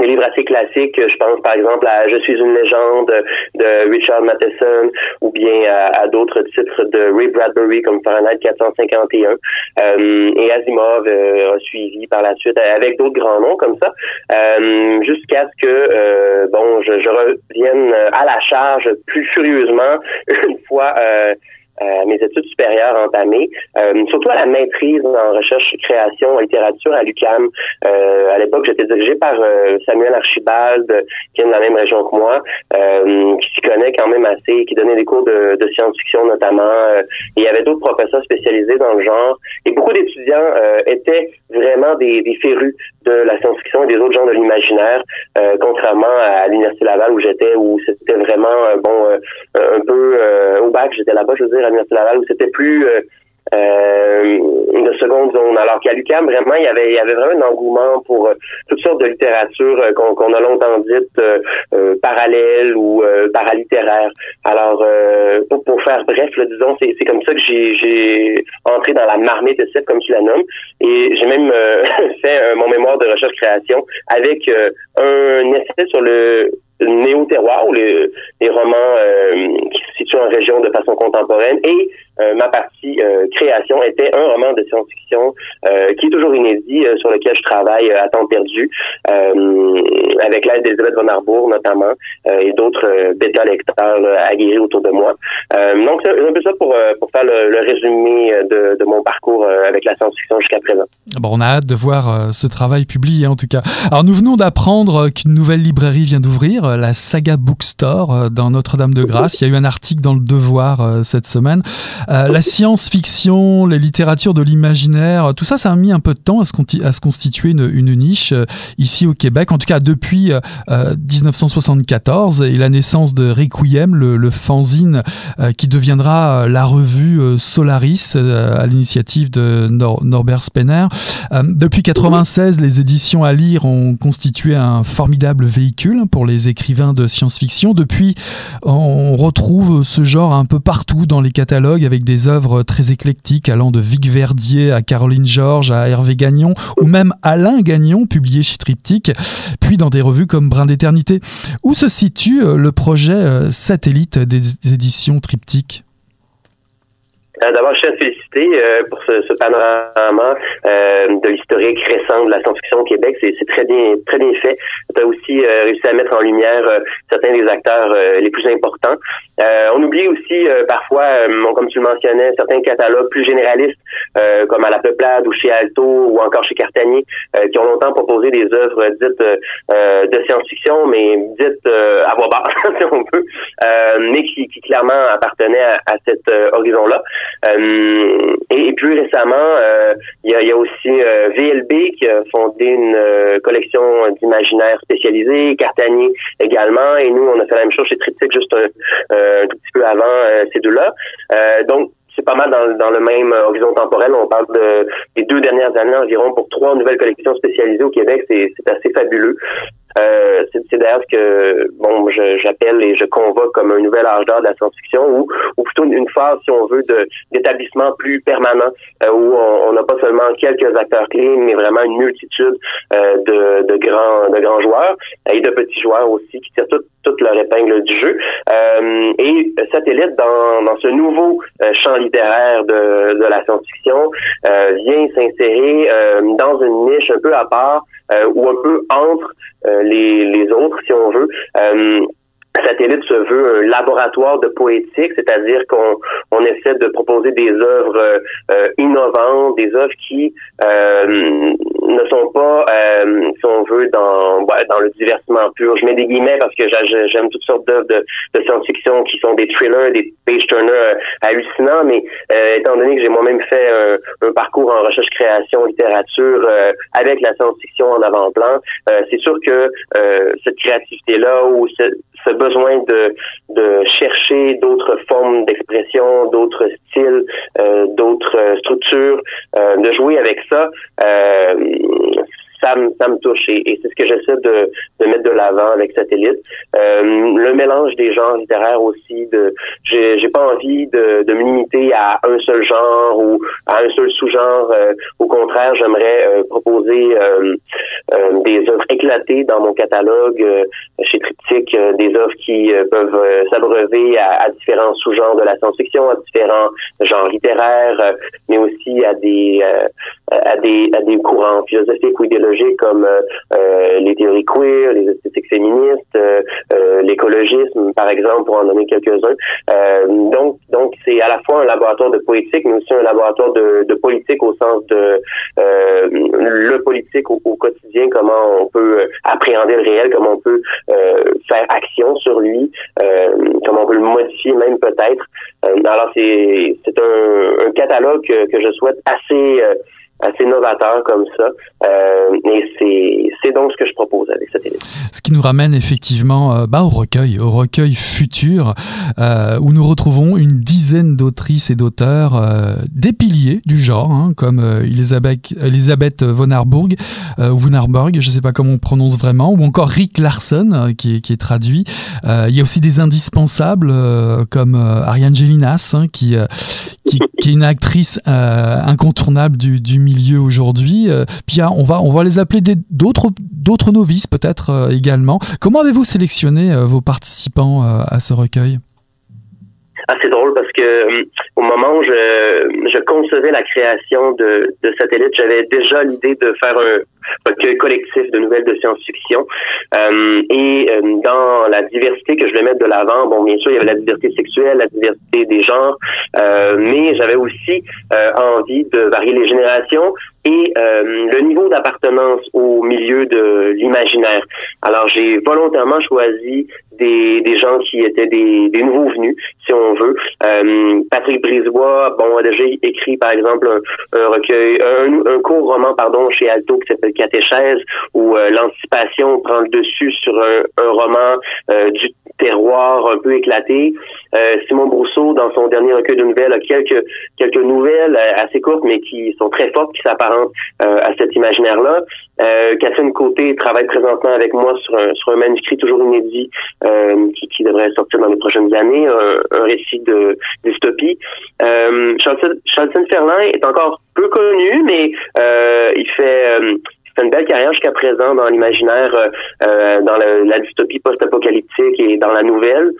des livres assez classiques, je pense par exemple à Je suis une légende de Richard Matheson ou bien à, d'autres titres de Ray Bradbury comme Fahrenheit 451 euh, et Asimov euh, a suivi par la suite avec d'autres grands noms comme ça euh, jusqu'à ce que euh, bon je, je, revienne à la charge plus furieusement une fois à mes études supérieures entamées, surtout à la maîtrise en recherche, création, littérature à l'UCAM. à l'époque, j'étais dirigé par Samuel Archibald, qui est de la même région que moi, qui s'y connaît quand même assez, qui donnait des cours de, de science-fiction notamment. et il y avait d'autres professeurs spécialisés dans le genre. Et beaucoup d'étudiants étaient vraiment des, des férus de la science-fiction et des autres genres de l'imaginaire, euh, contrairement à l'Université Laval où j'étais, où c'était vraiment, euh, bon, euh, un peu au bac, j'étais là-bas, je veux dire, à l'Université Laval, où c'était plus euh, de seconde zone. Alors qu'à l'UQAM, vraiment, il y avait, il y avait vraiment un engouement pour euh, toutes sortes de littérature euh, qu'on a longtemps dite euh, parallèle ou paralittéraire. Alors, pour, pour, faire bref, disons, c'est comme ça que j'ai entré dans la marmite de comme tu la nommes. Et j'ai même fait mon mémoire de recherche-création avec un essai sur le néo-terroir ou les, les romans qui se situent en région de façon contemporaine et euh, ma partie euh, création était un roman de science-fiction euh, qui est toujours inédit, sur lequel je travaille à temps perdu, avec l'aide d'Elisabeth von Arbour notamment, et d'autres bêta-lecteurs aguerris autour de moi. donc, c'est un peu ça pour, pour faire le, résumé de, de, mon parcours avec la science-fiction jusqu'à présent. Bon, on a hâte de voir ce travail publié en tout cas. Alors, nous venons d'apprendre qu'une nouvelle librairie vient d'ouvrir, la Saga Bookstore dans Notre-Dame-de-Grâce. Il y a eu un article dans le Devoir cette semaine. Euh, la science-fiction, les littératures de l'imaginaire, tout ça, ça a mis un peu de temps à se, constituer une, niche euh, ici au Québec, en tout cas depuis 1974 euh, et la naissance de Requiem, le, fanzine qui deviendra la revue Solaris à l'initiative de Norbert Spener. depuis 96, les éditions à lire ont constitué un formidable véhicule pour les écrivains de science-fiction. Depuis, on retrouve ce genre un peu partout dans les catalogues des œuvres très éclectiques allant de Vic Verdier à Caroline Georges à Hervé Gagnon ou même Alain Gagnon publié chez Triptyque, puis dans des revues comme Brin d'éternité. Où se situe euh, le projet euh, satellite des éditions Triptyque? D'abord, je tiens à féliciter euh, pour ce, ce panorama euh, de l'historique récent de la science-fiction au Québec. C'est très bien, très bien fait. Tu as aussi réussi à mettre en lumière certains des acteurs les plus importants. on oublie aussi parfois, comme tu le mentionnais, certains catalogues plus généralistes, comme à la Peuplade ou chez Alto ou encore chez Cartanier, qui ont longtemps proposé des œuvres dites de science-fiction, mais dites à voix basse, si on peut, mais qui, qui, clairement appartenaient à, à cet horizon-là. Euh, et, plus récemment, euh, il y, a, y, a, aussi euh, VLB qui a fondé une collection d'imaginaire spécialisé, Cartanier également, et nous, on a fait la même chose chez Triptyque juste un, tout petit peu avant ces deux-là. donc, c'est pas mal dans, dans, le même horizon temporel. On parle de, des deux dernières années environ pour trois nouvelles collections spécialisées au Québec. C'est assez fabuleux. Euh, c'est d'ailleurs ce que bon j'appelle et je convoque comme un nouvel âge d'or de la science-fiction ou, ou plutôt une phase, si on veut, d'établissement plus permanent euh, où on n'a pas seulement quelques acteurs clés, mais vraiment une multitude euh, de, de, grands de grands joueurs et de petits joueurs aussi qui tirent toute, toute leur épingle du jeu. Euh, et Satellite, dans, dans ce nouveau champ littéraire de, de la science-fiction, vient s'insérer dans une niche un peu à part ou un peu entre euh, les, les autres, si on veut. Euh, Satellite se veut un laboratoire de poétique, c'est-à-dire qu'on on essaie de proposer des œuvres euh, innovantes, des œuvres qui euh, ne sont pas, euh, si on veut, dans dans le divertissement pur. Je mets des guillemets parce que j'aime toutes sortes d'œuvres de, science-fiction qui sont des thrillers, des page-turners hallucinants, mais étant donné que j'ai moi-même fait un, parcours en recherche-création, littérature avec la science-fiction en avant-plan, c'est sûr que cette créativité-là ou ce, ce besoin de, de chercher d'autres formes d'expression, d'autres styles, euh, d'autres structures, euh, de jouer avec ça, euh, ça me, ça me touche et, c'est ce que j'essaie de, de mettre de l'avant avec Satellite. Euh, le mélange des genres littéraires aussi. De, j'ai, j'ai pas envie de, de me limiter à un seul genre ou à un seul sous-genre. Euh, au contraire, j'aimerais euh, proposer euh, des œuvres éclatées dans mon catalogue chez Triptyque, des œuvres qui peuvent s'abreuver à, à, différents sous-genres de la science-fiction, à différents genres littéraires, mais aussi à des à des à des courants philosophiques ou idéologiques comme euh, euh, les théories queer, les esthétiques féministes, euh, l'écologisme, par exemple, pour en donner quelques-uns. donc, donc c'est à la fois un laboratoire de poétique, mais aussi un laboratoire de, politique au sens de le politique au, quotidien, comment on peut appréhender le réel, comment on peut faire action sur lui, comment on peut le modifier même peut-être. alors c'est c'est un, un catalogue que, que je souhaite assez assez novateur comme ça. Euh, et c'est donc ce que je propose avec Satellite. Ce qui nous ramène effectivement euh, bah, au recueil, au recueil futur, euh, où nous retrouvons une dizaine d'autrices et d'auteurs, euh, des piliers du genre, hein, comme Elisabeth, Elisabeth von Arburg, ou von Arburg, je ne sais pas comment on prononce vraiment, ou encore Rick Larson, qui est, traduit. il y a aussi des indispensables, comme Ariane Gélinas, hein, qui, qui, est une actrice incontournable du, milieu aujourd'hui. Puis on va, on va les appeler d'autres d'autres novices peut-être euh, également. Comment avez-vous sélectionné euh, vos participants à ce recueil? C'est drôle parce que au moment où je, je concevais la création de, de Satellite, j'avais déjà l'idée de faire un recueil collectif de nouvelles de science-fiction. Euh, et dans la diversité que je voulais mettre de l'avant, bon, bien sûr, il y avait la diversité sexuelle, la diversité des genres, euh, mais j'avais aussi euh, envie de varier les générations et le niveau d'appartenance au milieu de l'imaginaire. Alors, j'ai volontairement choisi des, des gens qui étaient des, des nouveaux venus, si on veut. Euh, Patrick Brisebois, bon, a déjà écrit, par exemple, un, recueil, un, un, court roman, pardon, chez Alto qui s'appelle Catéchèse, où euh, l'anticipation prend le dessus sur un, un roman euh, du terroir un peu éclaté. Euh, Simon Brousseau, dans son dernier recueil de nouvelles, a quelques, quelques nouvelles assez courtes, mais qui sont très fortes, qui s'apparentent à cet imaginaire-là. Catherine Côté travaille présentement avec moi sur un, sur un manuscrit toujours inédit euh, qui, qui, devrait sortir dans les prochaines années, un, un récit de dystopie. Euh, Charlton, Ferlin est encore peu connu, mais euh, il fait euh, fait une belle carrière jusqu'à présent dans l'imaginaire, euh, dans le, la dystopie post-apocalyptique et dans la nouvelle.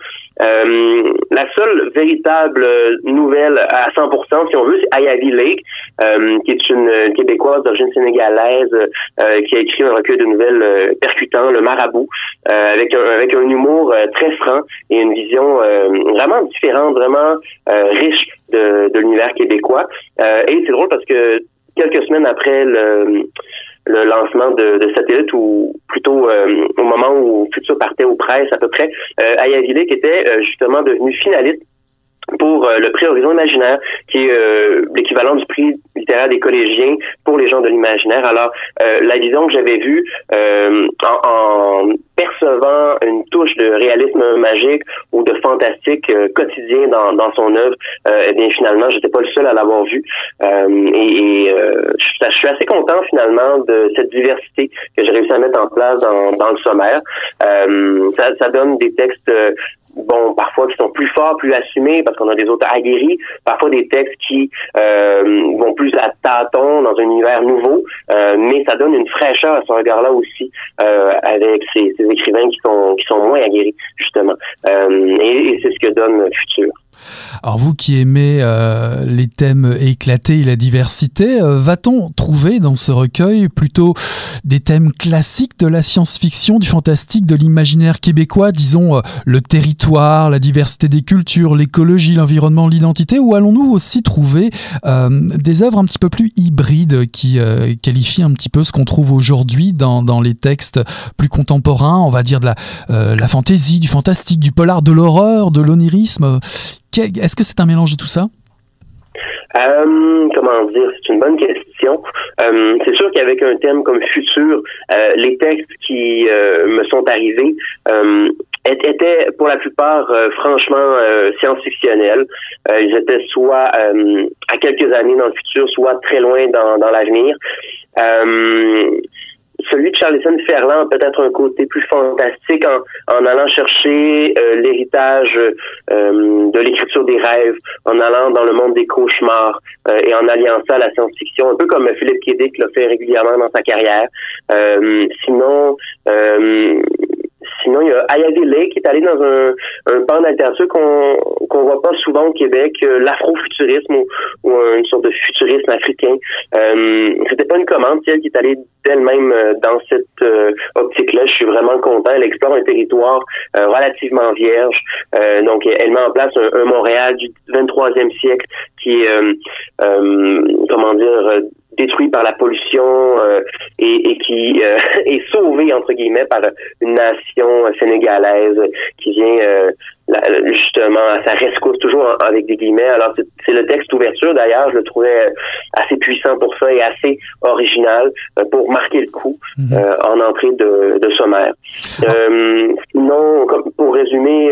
Euh, la seule véritable nouvelle à 100%, si on veut, c'est Ayavi Lake, euh, qui est une québécoise d'origine sénégalaise euh, qui a écrit un recueil de nouvelles euh, percutant, Le Marabout, euh, avec un, avec un humour très franc et une vision vraiment différente, vraiment riche de, de l'univers québécois. et c'est drôle parce que quelques semaines après le le lancement de, de satellite ou plutôt euh, au moment où Futur partait aux presses à peu près, euh, qui était euh, justement devenu finaliste pour euh, le prix Horizon Imaginaire, qui est euh, l'équivalent du prix littéraire des collégiens pour les gens de l'imaginaire. Alors, euh, la vision que j'avais vue en, en, percevant une touche de réalisme magique ou de fantastique quotidien dans, dans son œuvre, eh bien finalement, j'étais pas le seul à l'avoir vu. et, et je, je, suis assez content finalement de cette diversité que j'ai réussi à mettre en place dans, dans le sommaire. ça, ça donne des textes bon, parfois qui sont plus forts, plus assumés, parce qu'on a des auteurs aguerris, parfois des textes qui euh, vont plus à tâtons dans un univers nouveau, euh, mais ça donne une fraîcheur à ce regard-là aussi euh, avec ces, ces, écrivains qui sont qui sont moins aguerris justement, euh, et, et c'est ce que donne Futur. Alors vous qui aimez euh, les thèmes éclatés et la diversité, euh, va-t-on trouver dans ce recueil plutôt des thèmes classiques de la science-fiction, du fantastique, de l'imaginaire québécois, disons euh, le territoire, la diversité des cultures, l'écologie, l'environnement, l'identité, ou allons-nous aussi trouver des œuvres un petit peu plus hybrides qui qualifient un petit peu ce qu'on trouve aujourd'hui dans, les textes plus contemporains, on va dire de la fantaisie, du fantastique, du polar, de l'horreur, de l'onirisme est-ce que c'est un mélange de tout ça? Euh, comment dire, c'est une bonne question. Euh, c'est sûr qu'avec un thème comme futur, euh, les textes qui me sont arrivés étaient pour la plupart franchement science-fictionnels. ils étaient soit à quelques années dans le futur, soit très loin dans l'avenir celui de Charleston Ferland peut-être un côté plus fantastique en, en allant chercher euh, l'héritage euh, de l'écriture des rêves, en allant dans le monde des cauchemars euh, et en alliant ça à la science-fiction, un peu comme Philippe Kédic l'a fait régulièrement dans sa carrière. sinon, sinon, il y a Ayadele, qui est allé dans un, un pan d'alternative qu'on qu'on voit pas souvent au Québec, l'afrofuturisme ou, ou, une sorte de futurisme africain. Euh, C'était pas une commande, elle qui est allée d'elle-même dans cette optique-là. Je suis vraiment content. Elle explore un territoire relativement vierge. donc, elle met en place un, un Montréal du 23e siècle qui est, comment dire, détruit par la pollution euh, et, et, qui euh, est sauvé entre guillemets par une nation sénégalaise qui vient euh, justement à sa rescousse toujours avec des guillemets. Alors c'est le texte ouverture d'ailleurs, je le trouvais assez puissant pour ça et assez original pour marquer le coup mhm. en entrée de, de sommaire. sinon, pour résumer,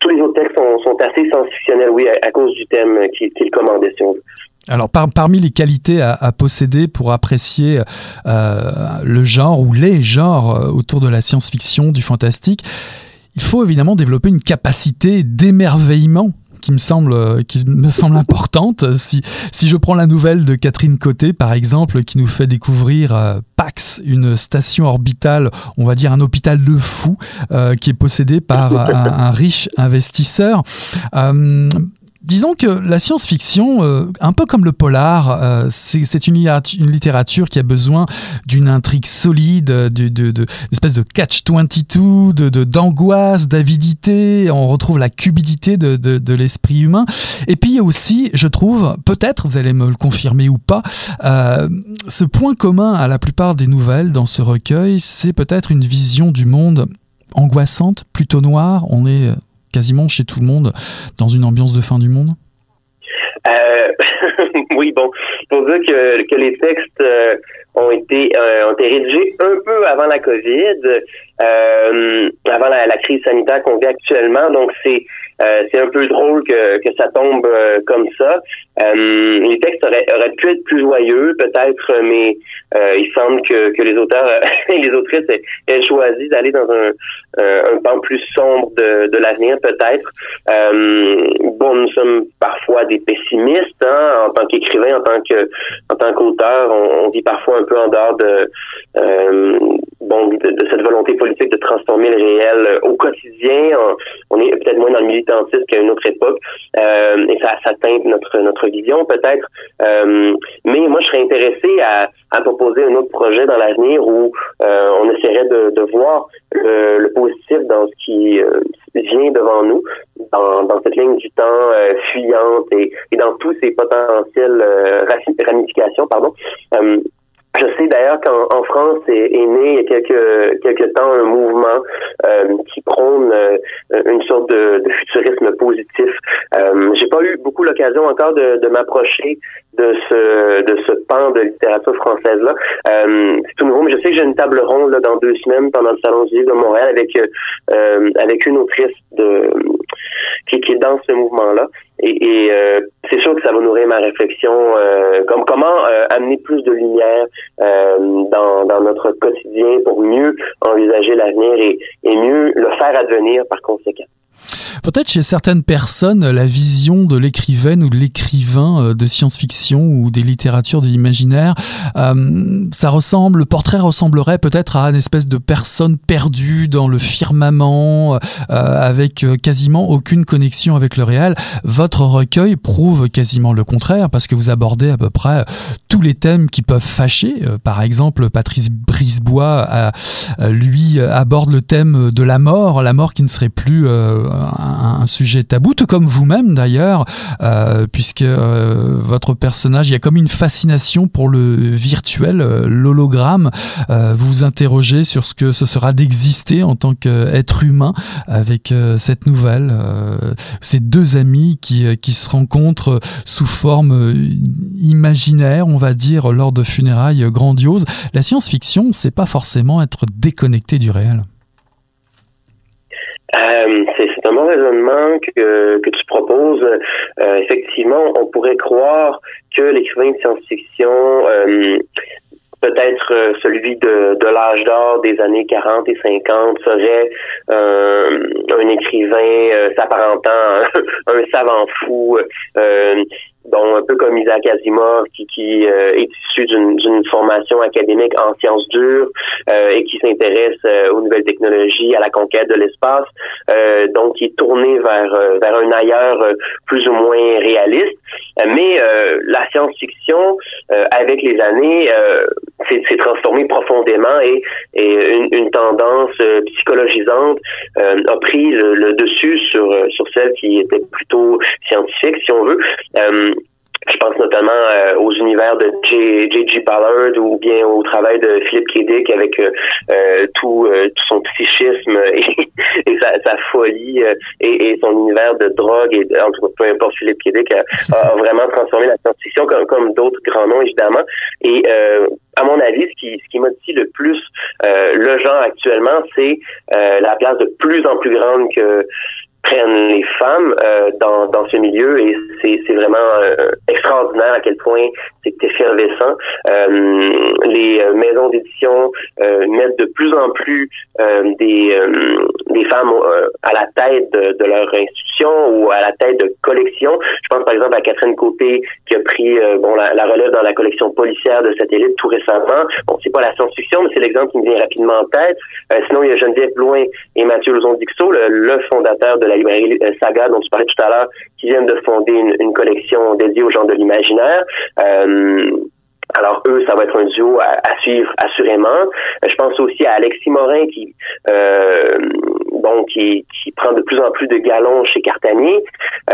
tous les autres textes sont, sont assez sensationnels, oui, à, cause du thème qui, qui le commandait, si on veut. Alors parmi les qualités à, posséder pour apprécier euh, le genre ou les genres euh, autour de la science-fiction, du fantastique, il faut évidemment développer une capacité d'émerveillement qui me semble euh, qui me semble importante. Si, si je prends la nouvelle de Catherine Côté, par exemple, qui nous fait découvrir Pax, une station orbitale, on va dire un hôpital de fous, qui est possédé par un, riche investisseur. Disons que la science-fiction, euh, un peu comme le polar, euh, c'est une, littérature qui a besoin d'une intrigue solide, d'une de, de, espèce de catch-22, d'angoisse, d'avidité. On retrouve la cupidité de, l'esprit humain. Et puis aussi, je trouve, peut-être, vous allez me le confirmer ou pas, euh, ce point commun à la plupart des nouvelles dans ce recueil, c'est peut-être une vision du monde angoissante, plutôt noire. On est quasiment chez tout le monde dans une ambiance de fin du monde? Euh, Oui, bon, pour dire que, les textes euh, ont été euh, ont été rédigés un peu avant la COVID, avant la, la, crise sanitaire qu'on vit actuellement. Donc c'est c'est un peu drôle que, que ça tombe comme ça. les textes auraient, auraient pu être plus joyeux, peut-être, mais il semble que, que les auteurs et les autrices aient choisi d'aller dans un, euh, un pan plus sombre de, de l'avenir peut-être. Euh, bon, nous sommes parfois des pessimistes hein, en tant qu'écrivain, en tant que en tant qu'auteur, on, on, vit parfois un peu en dehors de euh, bon de, cette volonté politique de transformer le réel au quotidien. On, est peut-être moins dans le militantisme qu'à une autre époque, euh, et ça, ça teinte notre notre vision peut-être. Euh, mais moi, je serais intéressé à, à proposer un autre projet dans l'avenir où on essaierait de, de voir le, le positif dans ce qui euh, vient devant nous, dans, dans, cette ligne du temps euh, fuyante et, et, dans tous ces potentielles euh, ramifications, pardon. Je sais d'ailleurs qu'en France est, est, né il y a quelques, quelques temps un mouvement euh, qui prône euh, une sorte de, de, futurisme positif. Euh, J'ai pas eu beaucoup l'occasion encore de, de m'approcher de ce de ce pan de littérature française là. Euh, c'est tout nouveau, mais je sais que j'ai une table ronde là, dans deux semaines pendant le salon du livre de Montréal avec euh, avec une autrice de qui, qui est dans ce mouvement là. Et, et euh, c'est sûr que ça va nourrir ma réflexion, euh, comme comment euh, amener plus de lumière dans, dans notre quotidien pour mieux envisager l'avenir et, et mieux le faire advenir par conséquent. Peut-être chez certaines personnes, la vision de l'écrivaine ou de l'écrivain euh, de science-fiction ou des littératures de l'imaginaire, euh, ça ressemble, le portrait ressemblerait peut-être à une espèce de personne perdue dans le firmament, euh, avec quasiment aucune connexion avec le réel. Votre recueil prouve quasiment le contraire, parce que vous abordez à peu près tous les thèmes qui peuvent fâcher. Par exemple, Patrice Brisebois, lui, aborde le thème de la mort, la mort qui ne serait plus un, sujet tabou, tout comme vous-même d'ailleurs, euh, puisque euh, votre personnage, il y a comme une fascination pour le virtuel, euh, l'hologramme. vous vous interrogez sur ce que ce sera d'exister en tant qu'être humain avec cette nouvelle, ces deux amis qui, qui se rencontrent sous forme imaginaire, on va dire, lors de funérailles grandioses. La science-fiction, c'est pas forcément être déconnecté du réel. Euh, c'est un bon raisonnement que, tu proposes. Euh, effectivement, on pourrait croire que l'écrivain de science-fiction, euh, peut-être celui de, l'âge d'or des années 40 et 50, serait un écrivain s'apparentant un savant fou dont un peu comme Isaac Asimov, qui, qui est issu d'une formation académique en sciences dures et qui s'intéresse aux nouvelles technologies, à la conquête de l'espace, donc qui est tourné vers vers un ailleurs plus ou moins réaliste. Mais la science-fiction, avec les années, s'est transformée profondément et, et une, une tendance psychologisante a pris le, dessus sur sur celle qui était plutôt scientifique, si on veut. Euh, je pense notamment euh, aux univers de J.G. Ballard ou bien au travail de Philippe Kédic avec euh, tout, tout, son psychisme et, sa, folie et, son univers de drogue et en tout cas peu importe Philippe Kédic a, vraiment transformé la science-fiction comme, comme d'autres grands noms évidemment et à mon avis, ce qui, ce qui motive le plus le genre actuellement, c'est la place de plus en plus grande que prennent les femmes euh, dans, dans ce milieu et c'est, c'est vraiment euh, extraordinaire à quel point c'est effervescent. Euh, les euh, maisons d'édition mettent de plus en plus des, des femmes à la tête de, de, leur institution ou à la tête de collection. Je pense par exemple à Catherine Côté qui a pris bon la, la, relève dans la collection policière de Satellite tout récemment. Bon, c'est pas la science-fiction, mais c'est l'exemple qui me vient rapidement en tête. sinon, il y a Geneviève Blouin et Mathieu Lozon-Dixot, le, le fondateur de la librairie euh, Saga dont tu parlais tout à l'heure, qui viennent de fonder une, collection dédiée aux gens de l'imaginaire. Euh, alors eux, ça va être un duo à, suivre assurément. Je pense aussi à Alexis Morin qui euh, bon qui, qui prend de plus en plus de galons chez Cartanier.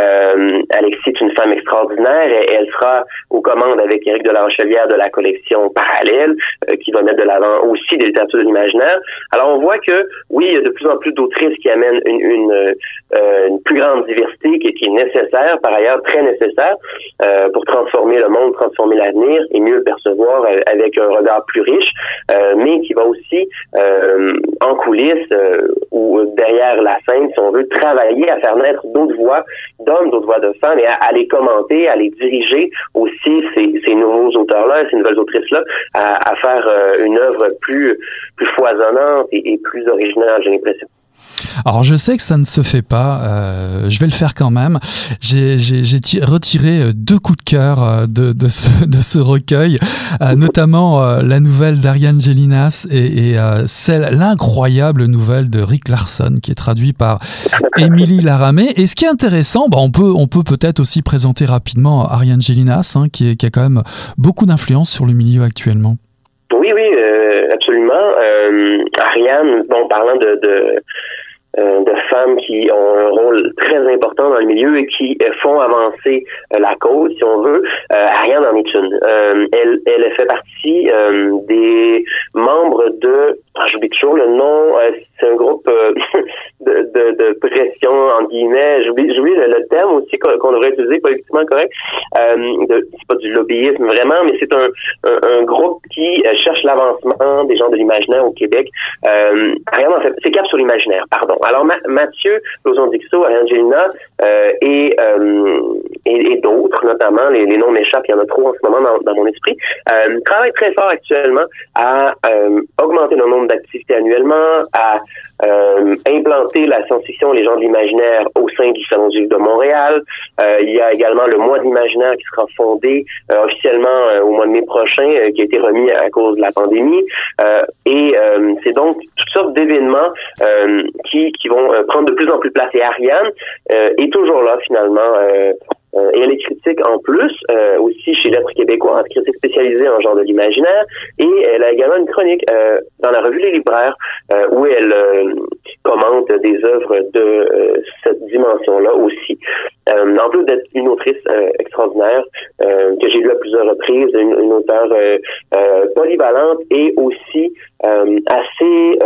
Euh, Alexis est une femme extraordinaire et elle sera aux commandes avec Éric de la de la collection Parallèle euh, qui va mettre de l'avant aussi des littératures de l'imaginaire. Alors on voit que oui, il y a de plus en plus d'autrices qui amènent une, une, euh, une plus grande diversité qui, est nécessaire, par ailleurs très nécessaire euh, pour transformer le monde, transformer l'avenir et mieux percevoir euh, avec un regard plus riche, euh, mais qui va aussi en coulisses ou derrière la scène, si on veut, travailler à faire naître d'autres voix d'hommes, d'autres voix de femmes, et à, les commenter, à les diriger aussi ces, ces nouveaux auteurs-là, ces nouvelles autrices-là, à, à, faire une œuvre plus, plus foisonnante et, et plus originale, j'ai l'impression. Alors je sais que ça ne se fait pas, euh, je vais le faire quand même. J'ai retiré euh, deux coups de cœur euh, de, ce, recueil, notamment la nouvelle d'Ariane Gélinas et, celle, l'incroyable nouvelle de Rick Larson qui est traduit par Émilie Laramé. Et ce qui est intéressant, bah, on peut on peut peut-être aussi présenter rapidement Ariane Gélinas, hein, qui, a quand même beaucoup d'influence sur le milieu actuellement. Oui, oui, absolument. Ariane, bon, parlant de, de femmes qui ont un rôle très important dans le milieu et qui euh, font avancer euh, la cause, si on veut. Ariane en est une. elle, elle fait partie des membres de, ah, j'oublie toujours le nom, c'est un groupe de, de, de, pression, en guillemets, j'oublie, j'oublie le, terme aussi qu'on, devrait utiliser politiquement correct. c'est pas du lobbyisme vraiment, mais c'est un, un, groupe qui cherche l'avancement des gens de l'imaginaire au Québec. Ariane, en fait, c'est Cap sur l'imaginaire, pardon. Alors, Mathieu Lozon-Dixot, Angelina euh, et, euh, et, et d'autres, notamment, les, les noms m'échappent, il y en a trop en ce moment dans, dans mon esprit, euh, travaillent très fort actuellement à euh, augmenter le nombre d'activités annuellement, à euh, implanter la science-fiction, les gens de l'imaginaire au sein du Salon du de Montréal. Euh, il y a également le mois de l'imaginaire qui sera fondé euh, officiellement au mois de mai prochain, qui a été remis à cause de la pandémie. et c'est donc toutes sortes d'événements qui, qui vont prendre de plus en plus place. Et Ariane est toujours là finalement euh, et elle est critique en plus, euh, aussi chez Lettres québécois, critique spécialisée en genre de l'imaginaire. Et elle a également une chronique euh, dans la revue Les Libraires où elle commente des œuvres de cette dimension-là aussi. en plus d'être une autrice extraordinaire que j'ai lue à plusieurs reprises, une, une auteure polyvalente et aussi assez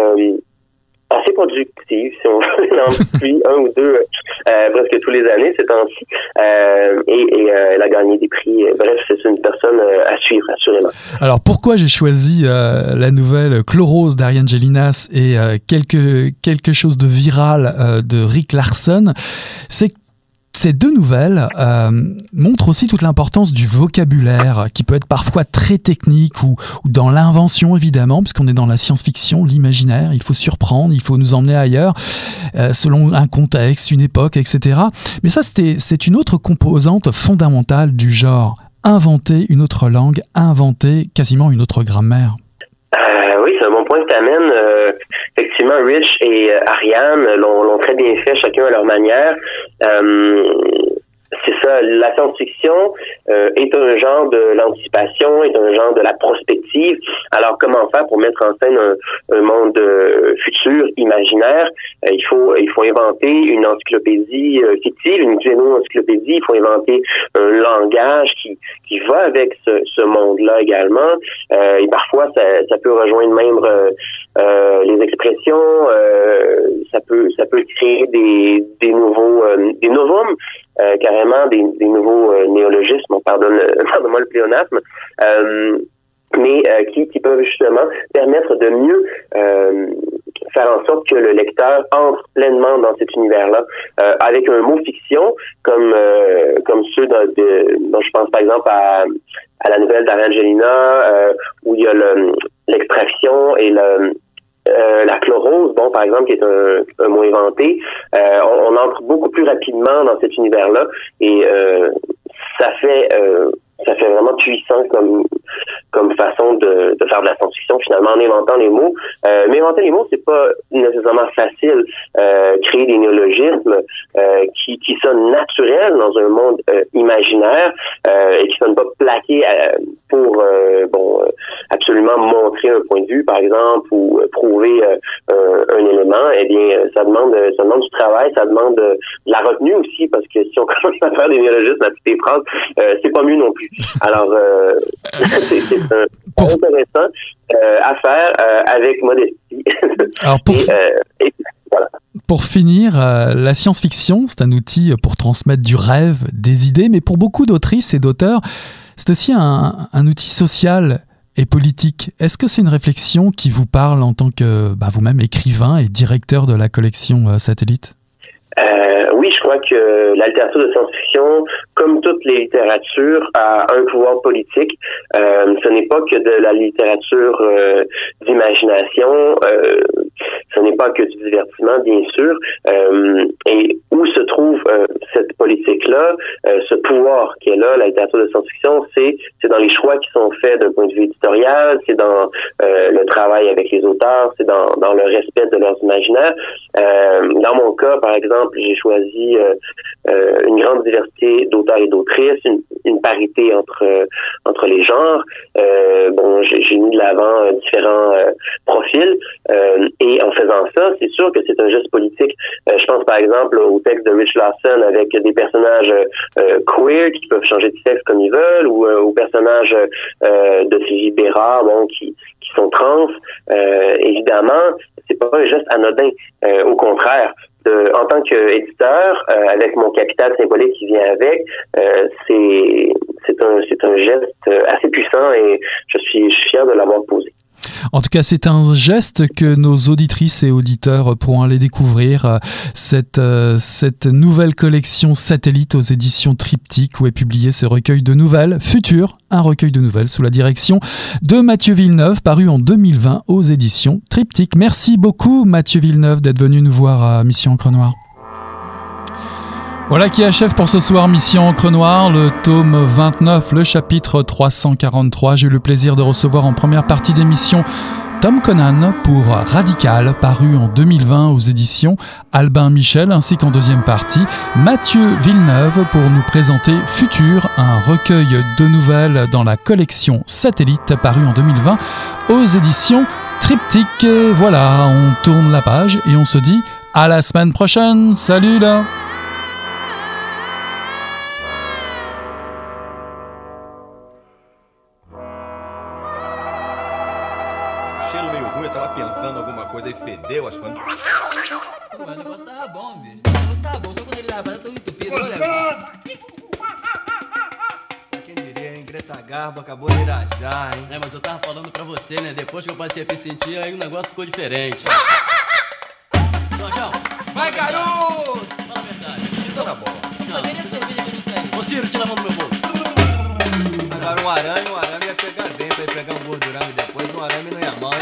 assez productive, si on veut, en un ou deux, euh, presque tous les années ces temps-ci. Euh, et, et euh, elle a gagné des prix. Bref, c'est une personne à suivre, assurément. Alors, pourquoi j'ai choisi la nouvelle Chlorose d'Ariane Gélinas et quelque, quelque chose de viral de Rick Larson? C'est ces deux nouvelles euh, montrent aussi toute l'importance du vocabulaire, qui peut être parfois très technique ou, dans l'invention évidemment, puisqu'on est dans la science-fiction, l'imaginaire, il faut surprendre, il faut nous emmener ailleurs, euh, selon un contexte, une époque, etc. Mais ça, c'est une autre composante fondamentale du genre. Inventer une autre langue, inventer quasiment une autre grammaire. Euh, oui, bon point que tu. Euh, effectivement, Rich et euh, Ariane l'ont très bien fait, chacun à leur manière. C'est ça, la science-fiction euh, est un genre de l'anticipation, est un genre de la prospective. Alors, comment faire pour mettre en scène un, monde euh, futur, imaginaire? Euh, Il faut il faut inventer une encyclopédie fictive, une xéno-encyclopédie. Il faut inventer un langage qui qui va avec ce, ce monde-là également. et parfois, ça, ça peut rejoindre même les expressions. ça peut ça peut créer des des nouveaux des novums euh, carrément des, des nouveaux euh, néologismes, on pardonne, pardonne-moi le pléonasme, euh, mais qui, qui peuvent justement permettre de mieux faire en sorte que le lecteur entre pleinement dans cet univers-là, avec un mot fiction, comme comme ceux de, dont je pense par exemple à, à la nouvelle d'Arangelina, où il y a l'extraction et le euh, la chlorose, bon, par exemple, qui est un, mot inventé, euh, on, entre beaucoup plus rapidement dans cet univers-là et euh, ça fait ça fait vraiment puissant comme comme façon de, de faire de la science-fiction finalement en inventant les mots. Euh, mais inventer les mots, c'est pas nécessairement facile. Euh, créer des néologismes euh, qui, qui sonnent naturels dans un monde euh, imaginaire euh, et qui sonnent pas plaqués pour bon absolument montrer un point de vue, par exemple, ou prouver un, un, élément. Eh bien, ça demande ça demande du travail, ça demande de la retenue aussi parce que si on commence à faire des néologismes à toutes les phrases, c'est pas mieux non plus. Alors, euh, c'est intéressant euh, à faire euh, avec modestie. Alors pour, pour finir, la science-fiction, c'est un outil pour transmettre du rêve, des idées, mais pour beaucoup d'autrices et d'auteurs, c'est aussi un, un, outil social et politique. Est-ce que c'est une réflexion qui vous parle en tant que bah, vous-même écrivain et directeur de la collection Satellite? Euh, que la littérature de science-fiction, comme toutes les littératures, a un pouvoir politique. Euh, ce n'est pas que de la littérature euh, d'imagination, euh, ce n'est pas que du divertissement, bien sûr. Et où se trouve cette politique-là, ce pouvoir qui est là, la littérature de science-fiction, c'est c'est dans les choix qui sont faits d'un point de vue éditorial, c'est dans le travail avec les auteurs, c'est dans, dans le respect de leurs imaginaires. dans mon cas, par exemple, j'ai choisi euh, euh, une grande diversité d'auteurs et d'autrices, une, parité entre entre les genres. Euh, bon, j'ai mis de l'avant différents profils et en faisant ça, c'est sûr que c'est un geste politique. je pense par exemple au texte de Rich Lawson avec des personnages queer qui peuvent changer de sexe comme ils veulent, ou aux personnages de Sylvie Bérard, bon, qui sont trans. évidemment, c'est pas un geste anodin. au contraire, en tant qu'éditeur, euh, avec mon capital symbolique qui vient avec, euh, c'est un un geste assez puissant et je suis, je suis fier de l'avoir posé. En tout cas, c'est un geste que nos auditrices et auditeurs pourront aller découvrir. Cette, euh, cette nouvelle collection satellite aux éditions Triptyque où est publié ce recueil de nouvelles futures, un recueil de nouvelles sous la direction de Mathieu Villeneuve, paru en 2020 aux éditions Triptyque. Merci beaucoup Mathieu Villeneuve d'être venu nous voir à Mission Encre. Voilà qui achève pour ce soir Mission Encre Noire, le tome 29, le chapitre 343. J'ai eu le plaisir de recevoir en première partie d'émission Tom Conan pour Radical, paru en 2020 aux éditions Albin Michel, ainsi qu'en deuxième partie Mathieu Villeneuve pour nous présenter Futur, un recueil de nouvelles dans la collection Satellite, paru en 2020 aux éditions Triptyque. Voilà, on tourne la page et on se dit à la semaine prochaine. Salut là mas o negócio tava bom, bicho. O negócio tava bom, só quando ele tava tão entupido. Gostoso! Quem diria, hein? Greta Garbo acabou de irajar, hein? É, mas eu tava falando pra você, né? Depois que eu passei a me sentir, aí o negócio ficou diferente. Jorjão! Vai, garoto! Fala a verdade. Isso é era bola. Poderia cerveja que não serve. Ô, Ciro, tira a mão do meu bolso. Agora um arame, um arame ia pegar dentro, ia pegar um gordurão e depois um arame não ia mal.